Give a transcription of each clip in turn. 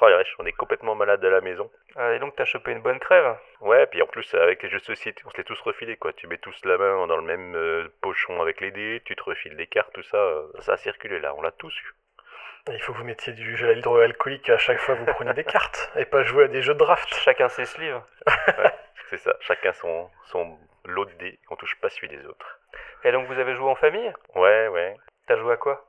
Oh on est complètement malade à la maison. Ah, et donc t'as chopé une bonne crève? Ouais, puis en plus, avec les jeux de société, on se les tous refilés, quoi. Tu mets tous la main dans le même euh, pochon avec les dés, tu te refiles des cartes, tout ça. euh, ça a circulé là, on l'a tous eu. Il faut que vous mettiez du gel hydroalcoolique à chaque fois que vous prenez des cartes et pas jouer à des jeux de draft. Chacun ses sleeves. C'est ça, chacun son, son lot de dés, on touche pas celui des autres. Et donc vous avez joué en famille? Ouais, ouais. T'as joué à quoi?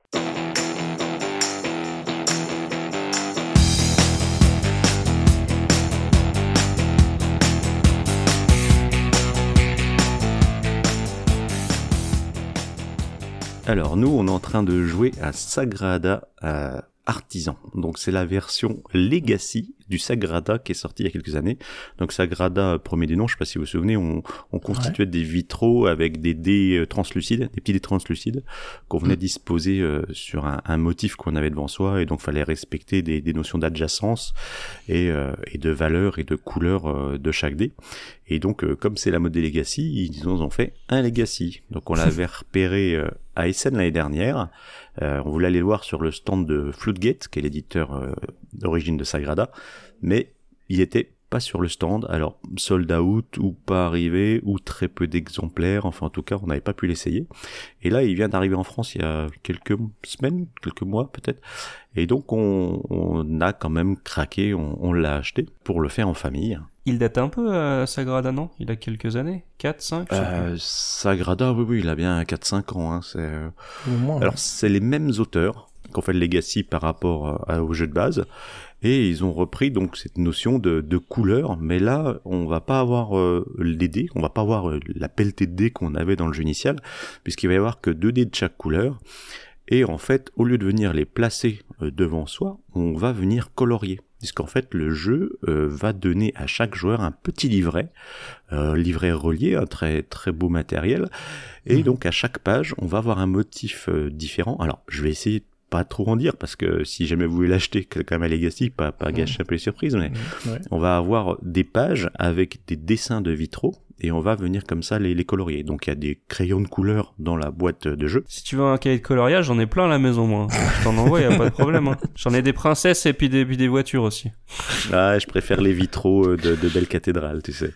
Alors nous, on est en train de jouer à Sagrada euh, Artisan. Donc c'est la version Legacy du Sagrada qui est sorti il y a quelques années. Donc Sagrada, premier des noms, je sais pas si vous vous souvenez, on, on constituait des vitraux avec des dés euh, translucides, des petits dés translucides qu'on venait disposer euh, sur un, un motif qu'on avait devant soi et donc fallait respecter des, des notions d'adjacence et, euh, et de valeur et de couleur euh, de chaque dé. Et donc, euh, comme c'est la mode des Legacy, ils nous ont fait un Legacy. Donc, on l'avait repéré euh, à Essen l'année dernière. Euh, on voulait aller le voir sur le stand de Floodgate, qui est l'éditeur euh, d'origine de Sagrada, mais il était pas sur le stand. Alors, sold out ou pas arrivé ou très peu d'exemplaires. Enfin, en tout cas, on n'avait pas pu l'essayer. Et là, il vient d'arriver en France il y a quelques semaines, quelques mois peut-être. Et donc, on, on a quand même craqué, on, on l'a acheté pour le faire en famille. Il date un peu, euh, Sagrada, non? Il a quelques années 4, 5 je sais plus. Euh, Sagrada, oui, oui, il a bien 4-5 ans. Hein, c'est, euh, Alors, c'est les mêmes auteurs qu'ont fait le Legacy par rapport à- au jeu de base. Et ils ont repris donc cette notion de, de couleur, mais là on va pas avoir euh, les dés, on va pas avoir euh, la pelletée de dés qu'on avait dans le jeu initial, puisqu'il va y avoir que deux dés de chaque couleur. Et en fait, au lieu de venir les placer euh, devant soi, on va venir colorier. Puisqu'en fait, le jeu euh, va donner à chaque joueur un petit livret, livret relié, un très très beau matériel. Et donc à chaque page, on va avoir un motif différent. Alors, je vais essayer pas trop en dire parce que si jamais vous voulez l'acheter, quand même à Legacy, pas pas gâcher un peu les surprises, mais Ouais. on va avoir des pages avec des dessins de vitraux et on va venir comme ça les, les colorier. Donc il y a des crayons de couleur dans la boîte de jeu. Si tu veux un cahier de coloriage, j'en ai plein à la maison, moi. Je t'en envoie, y a pas de problème. hein. J'en ai des princesses et puis des, puis des voitures aussi. Ah, je préfère les vitraux euh, de, de belles cathédrales, tu sais.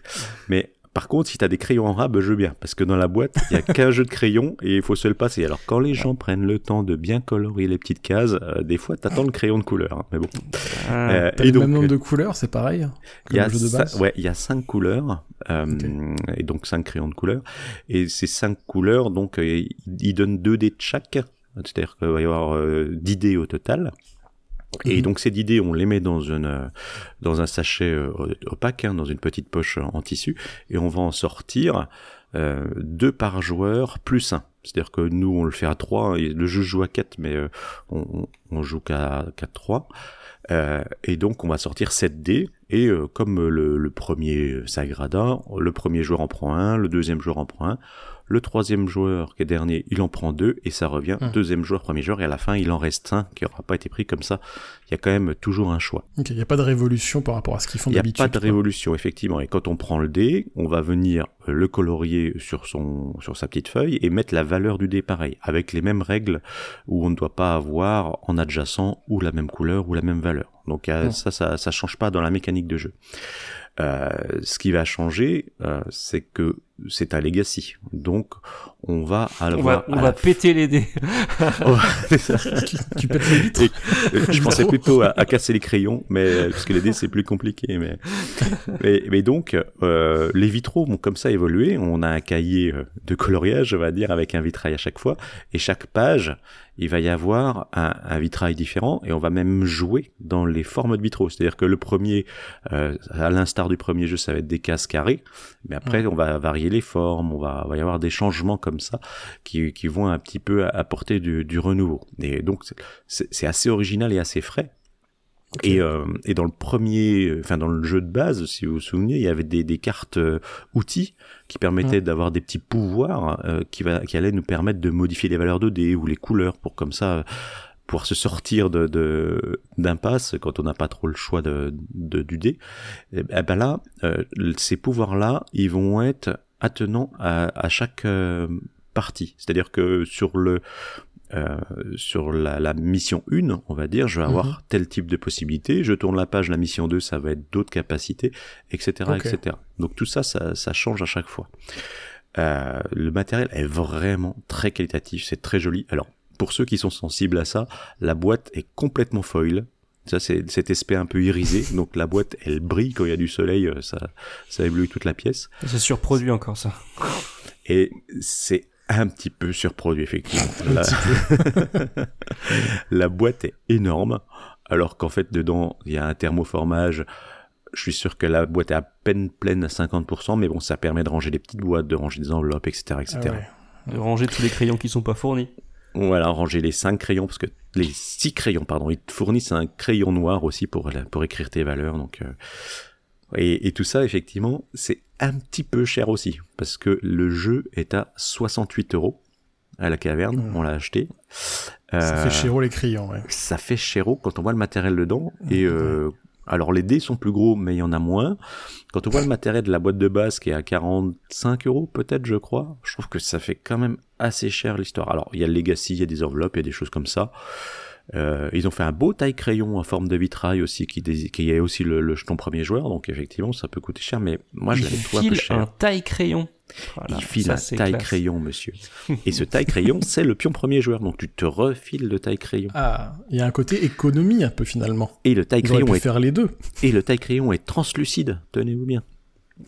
Mais par contre, si t'as des crayons en rab, je veux bien, parce que dans la boîte, il y a qu'un jeu de crayons et il faut se le passer. Alors quand les gens prennent le temps de bien colorier les petites cases, euh, des fois t'attends le crayon de couleur. hein. Mais bon. Ah. Euh, et le donc, même nombre euh, de couleurs, c'est pareil Il y a comme le jeu de cin- base ouais, il y a cinq couleurs, euh, et donc cinq crayons de couleur. Et ces cinq couleurs, donc, ils donnent deux dés de chaque. C'est-à-dire qu'il va y avoir 10 dés au total. Et Mhm. donc ces 10 dés, on les met dans une euh, dans un sachet euh, opaque, hein, dans une petite poche en tissu, et on va en sortir euh, deux par joueur plus un. C'est-à-dire que nous, on le fait à trois. et le jeu joue à quatre, mais euh, on, on, on joue qu'à qu'à trois. Euh, et donc on va sortir 7 dés et euh, comme le, le premier Sagrada, le premier joueur en prend un, le deuxième joueur en prend un, le troisième joueur qui est dernier, il en prend deux et ça revient Hmm. deuxième joueur, premier joueur et à la fin il en reste un qui n'aura pas été pris comme ça. Il y a quand même toujours un choix. Il n'y a pas de révolution par rapport à ce qu'ils font Il n'y a d'habitude. pas de quoi. révolution effectivement et quand on prend le dé, on va venir euh, le colorier sur son sur sa petite feuille et mettre la valeur du dé pareil avec les mêmes règles où on ne doit pas avoir en adjacent ou la même couleur ou la même valeur. Donc Hmm. ça, ça ça change pas dans la mécanique de jeu. Euh, ce qui va changer, euh, c'est que c'est un legacy. Donc on va on avoir va, on va péter les dés. Oh, tu, tu pètes les vitres. Et, je pensais plutôt à, à casser les crayons, mais euh, parce que les dés c'est plus compliqué. Mais, mais, mais donc euh, les vitraux vont comme ça évoluer. On a un cahier de coloriage, on va dire, avec un vitrail à chaque fois, et chaque page, il va y avoir un, un vitrail différent, et on va même jouer dans les formes de vitraux. C'est-à-dire que le premier, euh, à l'instar du premier jeu, ça va être des cases carrées, mais après on va varier les formes, on va, va y avoir des changements comme ça qui, qui vont un petit peu apporter du, du renouveau. Et donc c'est- assez original et assez frais. Et, euh, et dans le premier, enfin dans le jeu de base, si vous vous souvenez, il y avait des, des cartes euh, outils qui permettaient d'avoir des petits pouvoirs euh, qui, va, qui allaient nous permettre de modifier les valeurs de dés ou les couleurs pour comme ça euh, pouvoir se sortir de de- d'impasse quand on n'a pas trop le choix de, de du dé. Et, ben ben là, euh, ces pouvoirs-là, ils vont être attenants à, à chaque euh, partie. C'est-à-dire que sur le euh, sur la, la mission 1, on va dire, je vais avoir Mhm. tel type de possibilité. Je tourne la page, la mission 2, ça va être d'autres capacités, etc., etc. Donc tout ça, ça, ça change à chaque fois. Euh, le matériel est vraiment très qualitatif, c'est très joli. Alors, pour ceux qui sont sensibles à ça, la boîte est complètement foil. Ça, c'est cet aspect un peu irisé. Donc la boîte, elle brille quand il y a du soleil, euh, ça, ça éblouit toute la pièce. C'est surproduit encore ça. Et c'est un petit peu surproduit, effectivement. La... la boîte est énorme, alors qu'en fait, dedans, il y a un thermoformage. Je suis sûr que la boîte est à peine pleine à 50%, mais bon, ça permet de ranger les petites boîtes, de ranger des enveloppes, etc., etc. Ah ouais. De ranger tous les crayons qui sont pas fournis. Voilà, ranger les cinq crayons, parce que les six crayons, pardon, ils te fournissent un crayon noir aussi pour écrire tes valeurs. Donc, euh, et, et tout ça, effectivement, c'est un petit peu cher aussi, parce que le jeu est à 68 euros à la caverne, Mmh. on l'a acheté. Ça Euh, fait chéro les crayons, ouais. ça fait chéro quand on voit le matériel dedans. Et euh, alors les dés sont plus gros, mais il y en a moins. Quand on voit le matériel de la boîte de base qui est à 45 euros peut-être, je crois, je trouve que ça fait quand même assez cher l'histoire. Alors il y a le Legacy, il y a des enveloppes, il y a des choses comme ça. Euh, ils ont fait un beau taille crayon en forme de vitrail aussi, qui, qui est aussi le, le jeton premier joueur, donc effectivement ça peut coûter cher, mais moi je l'avais trouvé un peu file cher. un taille crayon. Voilà, Il file ça, un taille classe. crayon, monsieur. Et ce taille crayon, c'est le pion premier joueur, donc tu te refiles le taille crayon. Ah, il y a un côté économie un peu finalement. Et le taille crayon pu est faire les deux. Et le taille crayon est translucide, tenez-vous bien.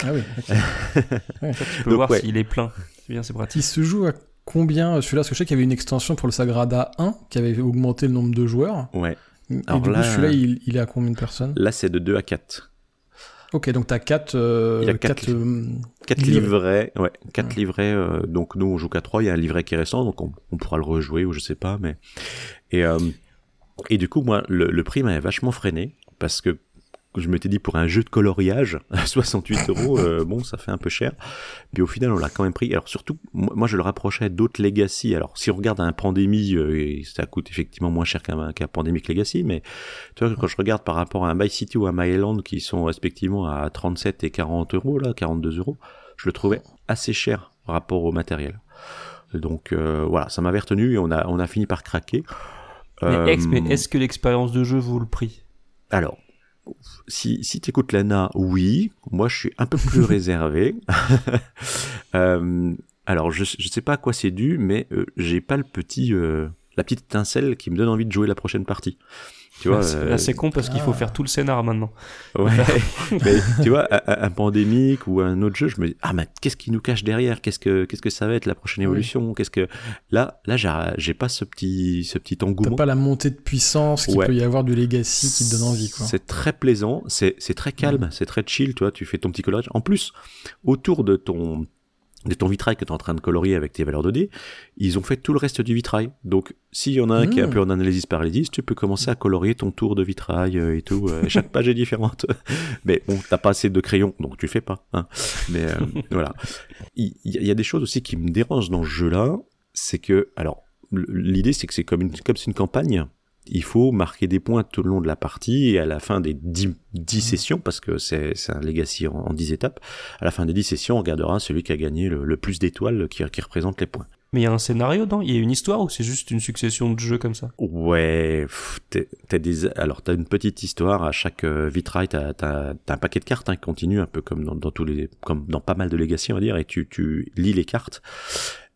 Ah oui. ok. Tu peux Donc, voir ouais. s'il est plein. C'est bien, c'est pratique. Il se joue à combien euh, celui-là Parce que je sais qu'il y avait une extension pour le Sagrada 1 qui avait augmenté le nombre de joueurs. Ouais. Et Alors du là, coup, celui-là, il, il est à combien de personnes? Là, c'est de 2 à 4. Ok, donc t'as 4 euh, Il y a quatre quatre, euh, 4 Livrets. ouais, 4 Ouais. livrets, euh, donc nous on joue qu'à 3, il y a un livret qui est récent, donc on, on pourra le rejouer ou je sais pas, mais... Et, et du coup, moi, le, le prix m'avait vachement freiné, parce que je m'étais dit pour un jeu de coloriage, à 68 euros, euh, bon, ça fait un peu cher. Puis au final, on l'a quand même pris. Alors surtout, moi, je le rapprochais d'autres Legacy. Alors si on regarde un Pandémie, euh, et ça coûte effectivement moins cher qu'un qu'un Pandemic Legacy, mais tu vois, quand je regarde par rapport à un My City ou un My Island qui sont respectivement à 37 et 40 euros, là, 42 euros, je le trouvais assez cher par rapport au matériel. Donc euh, voilà, ça m'avait retenu et on a, on a fini par craquer. Mais, est-ce que l'expérience de jeu vaut le prix? Alors, si, si tu écoutes Lana, oui. Moi, je suis un peu plus réservé. Euh, alors, je, je sais pas à quoi c'est dû, mais euh, j'ai pas le petit, euh, la petite étincelle qui me donne envie de jouer la prochaine partie. Tu vois, Là, euh, c'est con parce qu'il faut ah. faire tout le scénar maintenant. Ouais, mais tu vois, un, un pandémique ou un autre jeu, je me dis ah mais qu'est-ce qui nous cache derrière? Qu'est-ce que qu'est-ce que ça va être la prochaine Oui. évolution? Qu'est-ce que là là j'ai pas ce petit ce petit T'as engouement. pas la montée de puissance qu'il Ouais. peut y avoir du Legacy qui te donne envie, quoi. C'est très plaisant, c'est c'est très calme, c'est très chill, tu vois, tu fais ton petit coloriage. En plus, autour de ton de ton vitrail que tu es en train de colorier avec tes valeurs de dés, ils ont fait tout le reste du vitrail. Donc, s'il y en a un qui est un Mm. peu en analysis paralysis, tu peux commencer à colorier ton tour de vitrail euh, et tout. euh, chaque page est différente. Mais bon, t'as pas assez de crayons, donc tu le fais pas. Hein. Mais euh, voilà. Il y, y a des choses aussi qui me dérangent dans ce jeu-là. C'est que, alors, l'idée c'est que c'est comme une, comme c'est une campagne. Il faut marquer des points tout le long de la partie et à la fin des 10, 10 sessions, parce que c'est un legacy en, en 10 étapes, à la fin des 10 sessions, on regardera celui qui a gagné le, le plus d'étoiles qui, qui représente les points. Mais il y a un scénario dedans Il y a une histoire ou c'est juste une succession de jeux comme ça? Ouais, t'as des, alors t'as une petite histoire à chaque euh, vitrail, t'as, t'as un paquet de cartes hein, qui continue un peu comme dans, dans tous les, comme dans pas mal de legacy on va dire, et tu, tu lis les cartes.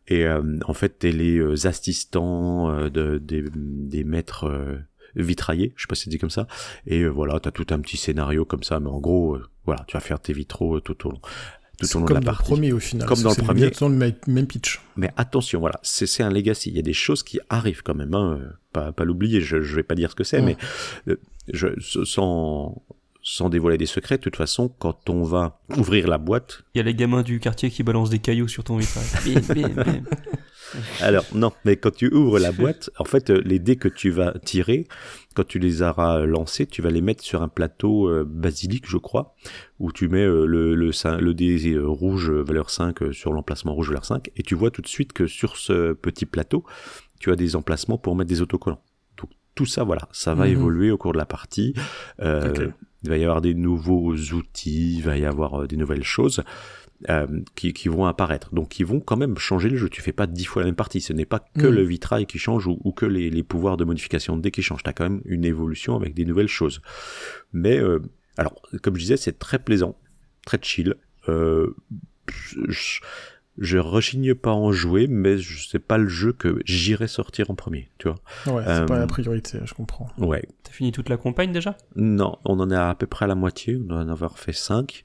Et euh, en fait, t'es les euh, assistants euh, de, des, des maîtres euh, vitraillés, je sais pas si c'est dit comme ça. Et euh, voilà, t'as tout un petit scénario comme ça, mais en gros, euh, voilà, tu vas faire tes vitraux tout au long, tout au long de comme la dans le premier au final. Comme dans le premier. le même- pitch. Mais attention, voilà, c'est c'est un legacy. Il y a des choses qui arrivent quand même, hein, pas, pas l'oublier. Je, je vais pas dire ce que c'est, mais euh, je, sans, sans dévoiler des secrets, de toute façon, quand on va ouvrir la boîte, Il y a les gamins du quartier qui balancent des cailloux sur ton vitrail. Bim, bim, bim. alors non, mais quand tu ouvres la boîte, en fait, euh, les dés que tu vas tirer, quand tu les auras lancés, tu vas les mettre sur un plateau euh, basilic, je crois, où tu mets euh, le, le, cin- le dé euh, rouge valeur 5 euh, sur l'emplacement rouge valeur 5, et tu vois tout de suite que sur ce petit plateau, tu as des emplacements pour mettre des autocollants. Donc tout ça, voilà, ça va Mhm. évoluer au cours de la partie. Euh. Il va y avoir des nouveaux outils, il va y avoir euh, des nouvelles choses. euh, qui, qui vont apparaître. Donc qui vont quand même changer le jeu. Tu fais pas dix fois la même partie. Ce n'est pas que Mm. le vitrail qui change ou, ou que les, les pouvoirs de modification de dés qui changent. Tu as quand même une évolution avec des nouvelles choses. Mais euh, alors, comme je disais, c'est très plaisant, très chill. Euh, je, je rechigne pas à en jouer, mais je- c'est pas le jeu que j'irai sortir en premier, tu vois. Ouais, c'est Euh, pas la priorité, je comprends. Ouais. T'as fini toute la campagne déjà? Non, on en est à peu près à la moitié, on doit en avoir fait 5.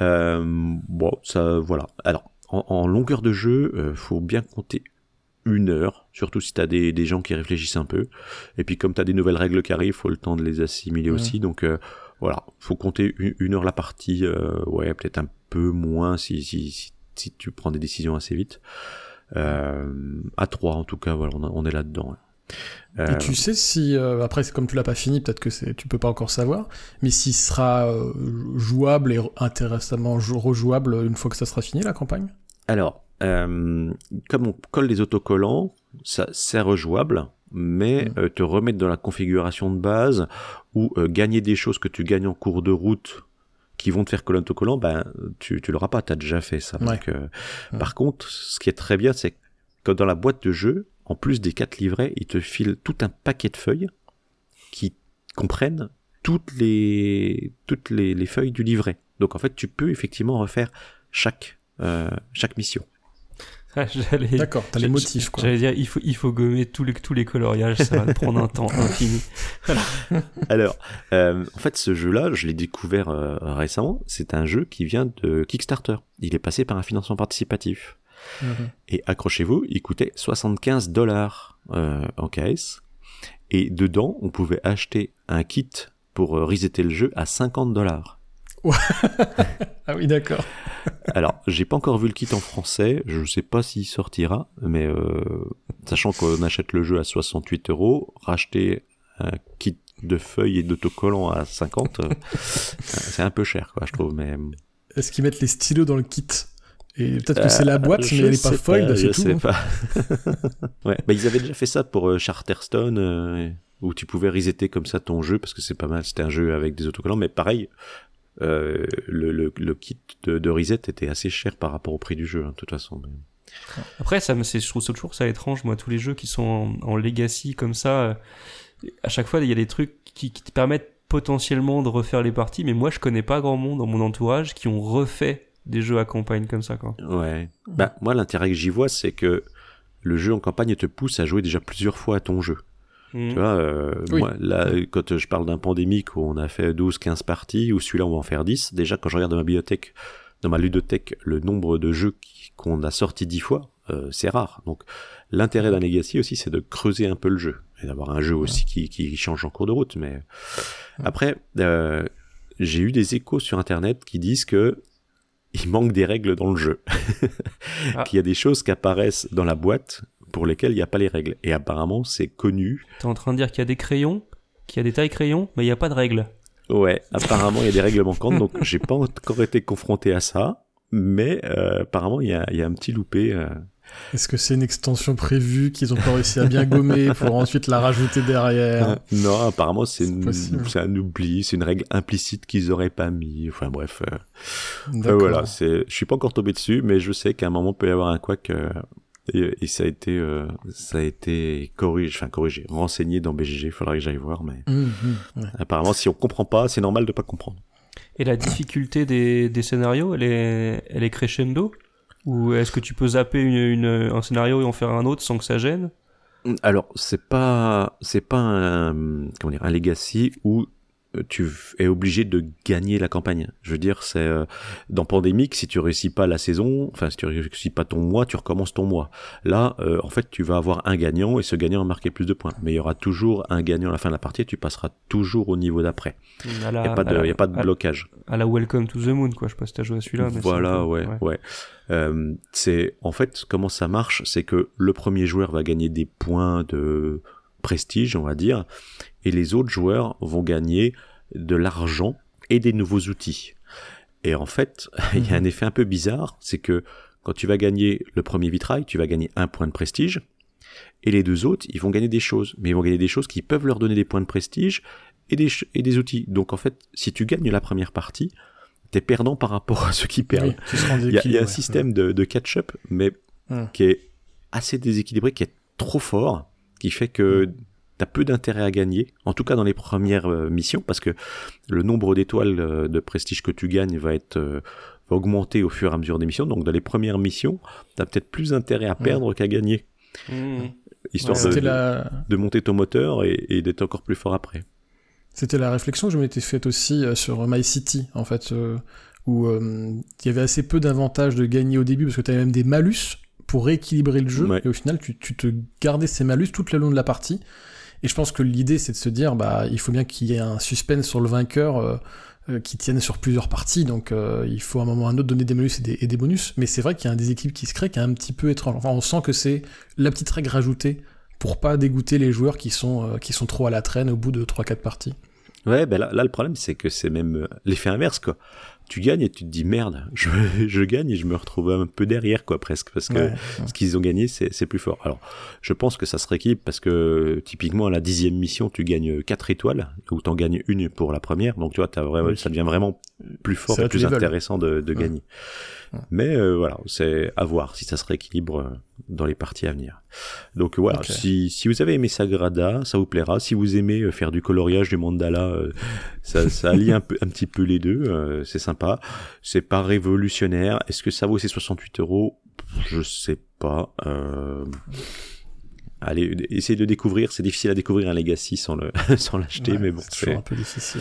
Euh, bon, ça, voilà. Alors, en, en longueur de jeu, euh, faut bien compter une heure, surtout si t'as des, des gens qui réfléchissent un peu. Et puis comme t'as des nouvelles règles qui arrivent, faut le temps de les assimiler Ouais. aussi. Donc euh, voilà, faut compter une, une heure la partie, euh, ouais, peut-être un peu moins si, si, si, si tu prends des décisions assez vite. Euh, à trois en tout cas, voilà, on, on est là-dedans. Euh, Et tu sais si, euh, après, c'est comme tu l'as pas fini, peut-être que c'est, tu peux pas encore savoir, mais s'il sera euh, jouable et re- intéressamment jou- rejouable une fois que ça sera fini, la campagne? Alors, euh, comme on colle les autocollants, ça c'est rejouable, mais Mm. euh, te remettre dans la configuration de base ou euh, gagner des choses que tu gagnes en cours de route qui vont te faire coller un autocollant, ben tu tu l'auras pas, t'as déjà fait ça. Ouais. Donc, euh. Par contre, ce qui est très bien, c'est que dans la boîte de jeu, en plus des quatre livrets, ils te filent tout un paquet de feuilles qui comprennent toutes les toutes les, les feuilles du livret. Donc en fait, tu peux effectivement refaire chaque euh, chaque mission. Ah, J'allais D'accord, t'as les motifs, quoi. j'allais dire, il faut, il faut gommer tous les, tous les coloriages, ça va prendre un temps infini. Alors, euh, en fait, ce jeu-là, je l'ai découvert euh, récemment. C'est un jeu qui vient de Kickstarter. Il est passé par un financement participatif. Mhm. Et accrochez-vous, il coûtait 75 dollars euh, en caisse. Et dedans, on pouvait acheter un kit pour euh, resetter le jeu à 50 dollars. Ah oui, d'accord. Alors, j'ai pas encore vu le kit en français. Je sais pas s'il sortira, mais euh, sachant qu'on achète le jeu à 68 euros, racheter un kit de feuilles et d'autocollants à 50, euh, c'est un peu cher, quoi, je trouve. Mais Est-ce qu'ils mettent les stylos dans le kit? Et peut-être que c'est la boîte, Euh, mais je elle est pas sais foiled, c'est je tout. sais hein. pas. ouais, bah, ils avaient déjà fait ça pour euh, Charterstone, euh, où tu pouvais resetter comme ça ton jeu, parce que c'est pas mal. C'était un jeu avec des autocollants, mais pareil, euh, le, le, le kit de, de reset était assez cher par rapport au prix du jeu, hein, de toute façon. Après, ça me, je trouve ça toujours ça étrange, moi, tous les jeux qui sont en, en legacy comme ça, euh, à chaque fois, il y a des trucs qui, qui te permettent potentiellement de refaire les parties, mais moi, je connais pas grand monde dans mon entourage qui ont refait des jeux à campagne comme ça, quoi. Ouais. Bah, moi, l'intérêt que j'y vois, c'est que le jeu en campagne te pousse à jouer déjà plusieurs fois à ton jeu. Tu vois, euh, Oui. moi, là, quand je parle d'un pandémique où on a fait 12, 15 parties, ou celui-là, on va en faire 10, déjà, quand je regarde dans ma bibliothèque, dans ma ludothèque, le nombre de jeux qu'on a sorti 10 fois, euh, c'est rare. Donc, l'intérêt d'un Legacy aussi, c'est de creuser un peu le jeu. Et d'avoir un jeu aussi qui, qui change en cours de route. Mais après, euh, j'ai eu des échos sur Internet qui disent que il manque des règles dans le jeu. Ah. Qu'il y a des choses qui apparaissent dans la boîte pour lesquelles il n'y a pas les règles. Et apparemment, c'est connu. T'es en train de dire qu'il y a des crayons, qu'il y a des tailles crayons, mais il n'y a pas de règles. Ouais, apparemment, il y a des règles manquantes, donc j'ai pas encore été confronté à ça. Mais euh, apparemment, il y a, il y a un petit loupé. euh. Est-ce que c'est une extension prévue qu'ils ont pas réussi à bien gommer pour ensuite la rajouter derrière? Non, apparemment, c'est un oubli, c'est une règle implicite qu'ils auraient pas mis. Enfin bref, euh, euh, D'accord. voilà, c'est, je suis pas encore tombé dessus, mais je sais qu'à un moment il peut y avoir un couac euh, et, et ça a été, euh, ça a été corrigé, enfin corrigé, renseigné dans BGG. Il faudrait que j'aille voir, mais hum, ouais. apparemment, si on comprend pas, c'est normal de pas comprendre. Et la difficulté des, des scénarios, elle est, elle est crescendo? Ou est-ce que tu peux zapper une, une- un scénario et en faire un autre sans que ça gêne? Alors, c'est pas, c'est pas un, comment dire, un legacy où tu es obligé de gagner la campagne. Je veux dire, c'est euh, dans Pandémique, si tu réussis pas la saison, enfin si tu réussis pas ton mois, tu recommences ton mois. Là, euh, en fait, tu vas avoir un gagnant et ce gagnant a marqué plus de points. Mais il y aura toujours un gagnant à la fin de la partie et tu passeras toujours au niveau d'après. Il la, y a pas de, la- y a pas de à- blocage. à la Welcome to the Moon, quoi. Je sais pas si joué à celui-là. Voilà, peu- ouais, ouais. Euh, c'est en fait comment ça marche, c'est que le premier joueur va gagner des points de prestige, on va dire, et les autres joueurs vont gagner de l'argent et des nouveaux outils. Et en fait, il y a un effet un peu bizarre, c'est que quand tu vas gagner le premier vitrail, tu vas gagner un point de prestige, et les deux autres, ils vont gagner des choses, mais ils vont gagner des choses qui peuvent leur donner des points de prestige et des, et des outils. Donc en fait, si tu gagnes la première partie, t'es perdant par rapport à ceux qui perdent. Oui, Il y, a- il y a déséquilibre, un ouais. système de, de catch-up, mais qui est assez déséquilibré, qui est trop fort, qui fait que t'as peu d'intérêt à gagner, en tout cas dans les premières euh, missions, parce que le nombre d'étoiles euh, de prestige que tu gagnes va être euh, va augmenter au fur et à mesure des missions. Donc dans les premières missions, t'as peut-être plus intérêt à perdre qu'à gagner, Mmh. histoire Ouais, de, de- la... de monter ton moteur et, et d'être encore plus fort après. C'était la réflexion que je m'étais faite aussi euh, sur My City, en fait, euh, où euh, il y avait assez peu d'avantages de gagner au début, parce que tu avais même des malus pour rééquilibrer le jeu, Ouais. et au final, tu, tu te gardais ces malus tout le long de la partie. Et je pense que l'idée, c'est de se dire, bah, il faut bien qu'il y ait un suspense sur le vainqueur euh, euh, qui tienne sur plusieurs parties, donc euh, il faut à un moment ou à un autre donner des malus et des, bonus. Mais c'est vrai qu'il y a un déséquilibre qui se crée qui est un petit peu étrange. Enfin, on sent que c'est la petite règle rajoutée pour pas dégoûter les joueurs qui sont, qui sont trop à la traîne au bout de 3-4 parties. Ouais, ben là, là le problème c'est que c'est même l'effet inverse quoi. Tu gagnes et tu te dis merde, je, je gagne et je me retrouve un peu derrière quoi presque parce que Ouais. ce qu'ils ont gagné c'est c'est plus fort. Alors je pense que ça se rééquilibre parce que typiquement à la dixième mission tu gagnes quatre étoiles ou t'en gagnes une pour la première donc tu vois vraiment Oui. ça devient vraiment plus fort et plus level. intéressant de, de Ouais. gagner. Mais euh, voilà c'est à voir si ça se rééquilibre euh, dans les parties à venir. Donc voilà, si, si vous avez aimé Sagrada, ça vous plaira. Si vous aimez euh, faire du coloriage, du mandala, euh, ça, ça allie un, peu, un petit peu les deux. c'est sympa. C'est pas révolutionnaire. Est-ce que ça vaut ces 68 euros? Je sais pas. Euh... Allez, essayez de découvrir. C'est difficile à découvrir un Legacy sans le sans l'acheter, Ouais, mais bon, c'est toujours c'est- un peu difficile.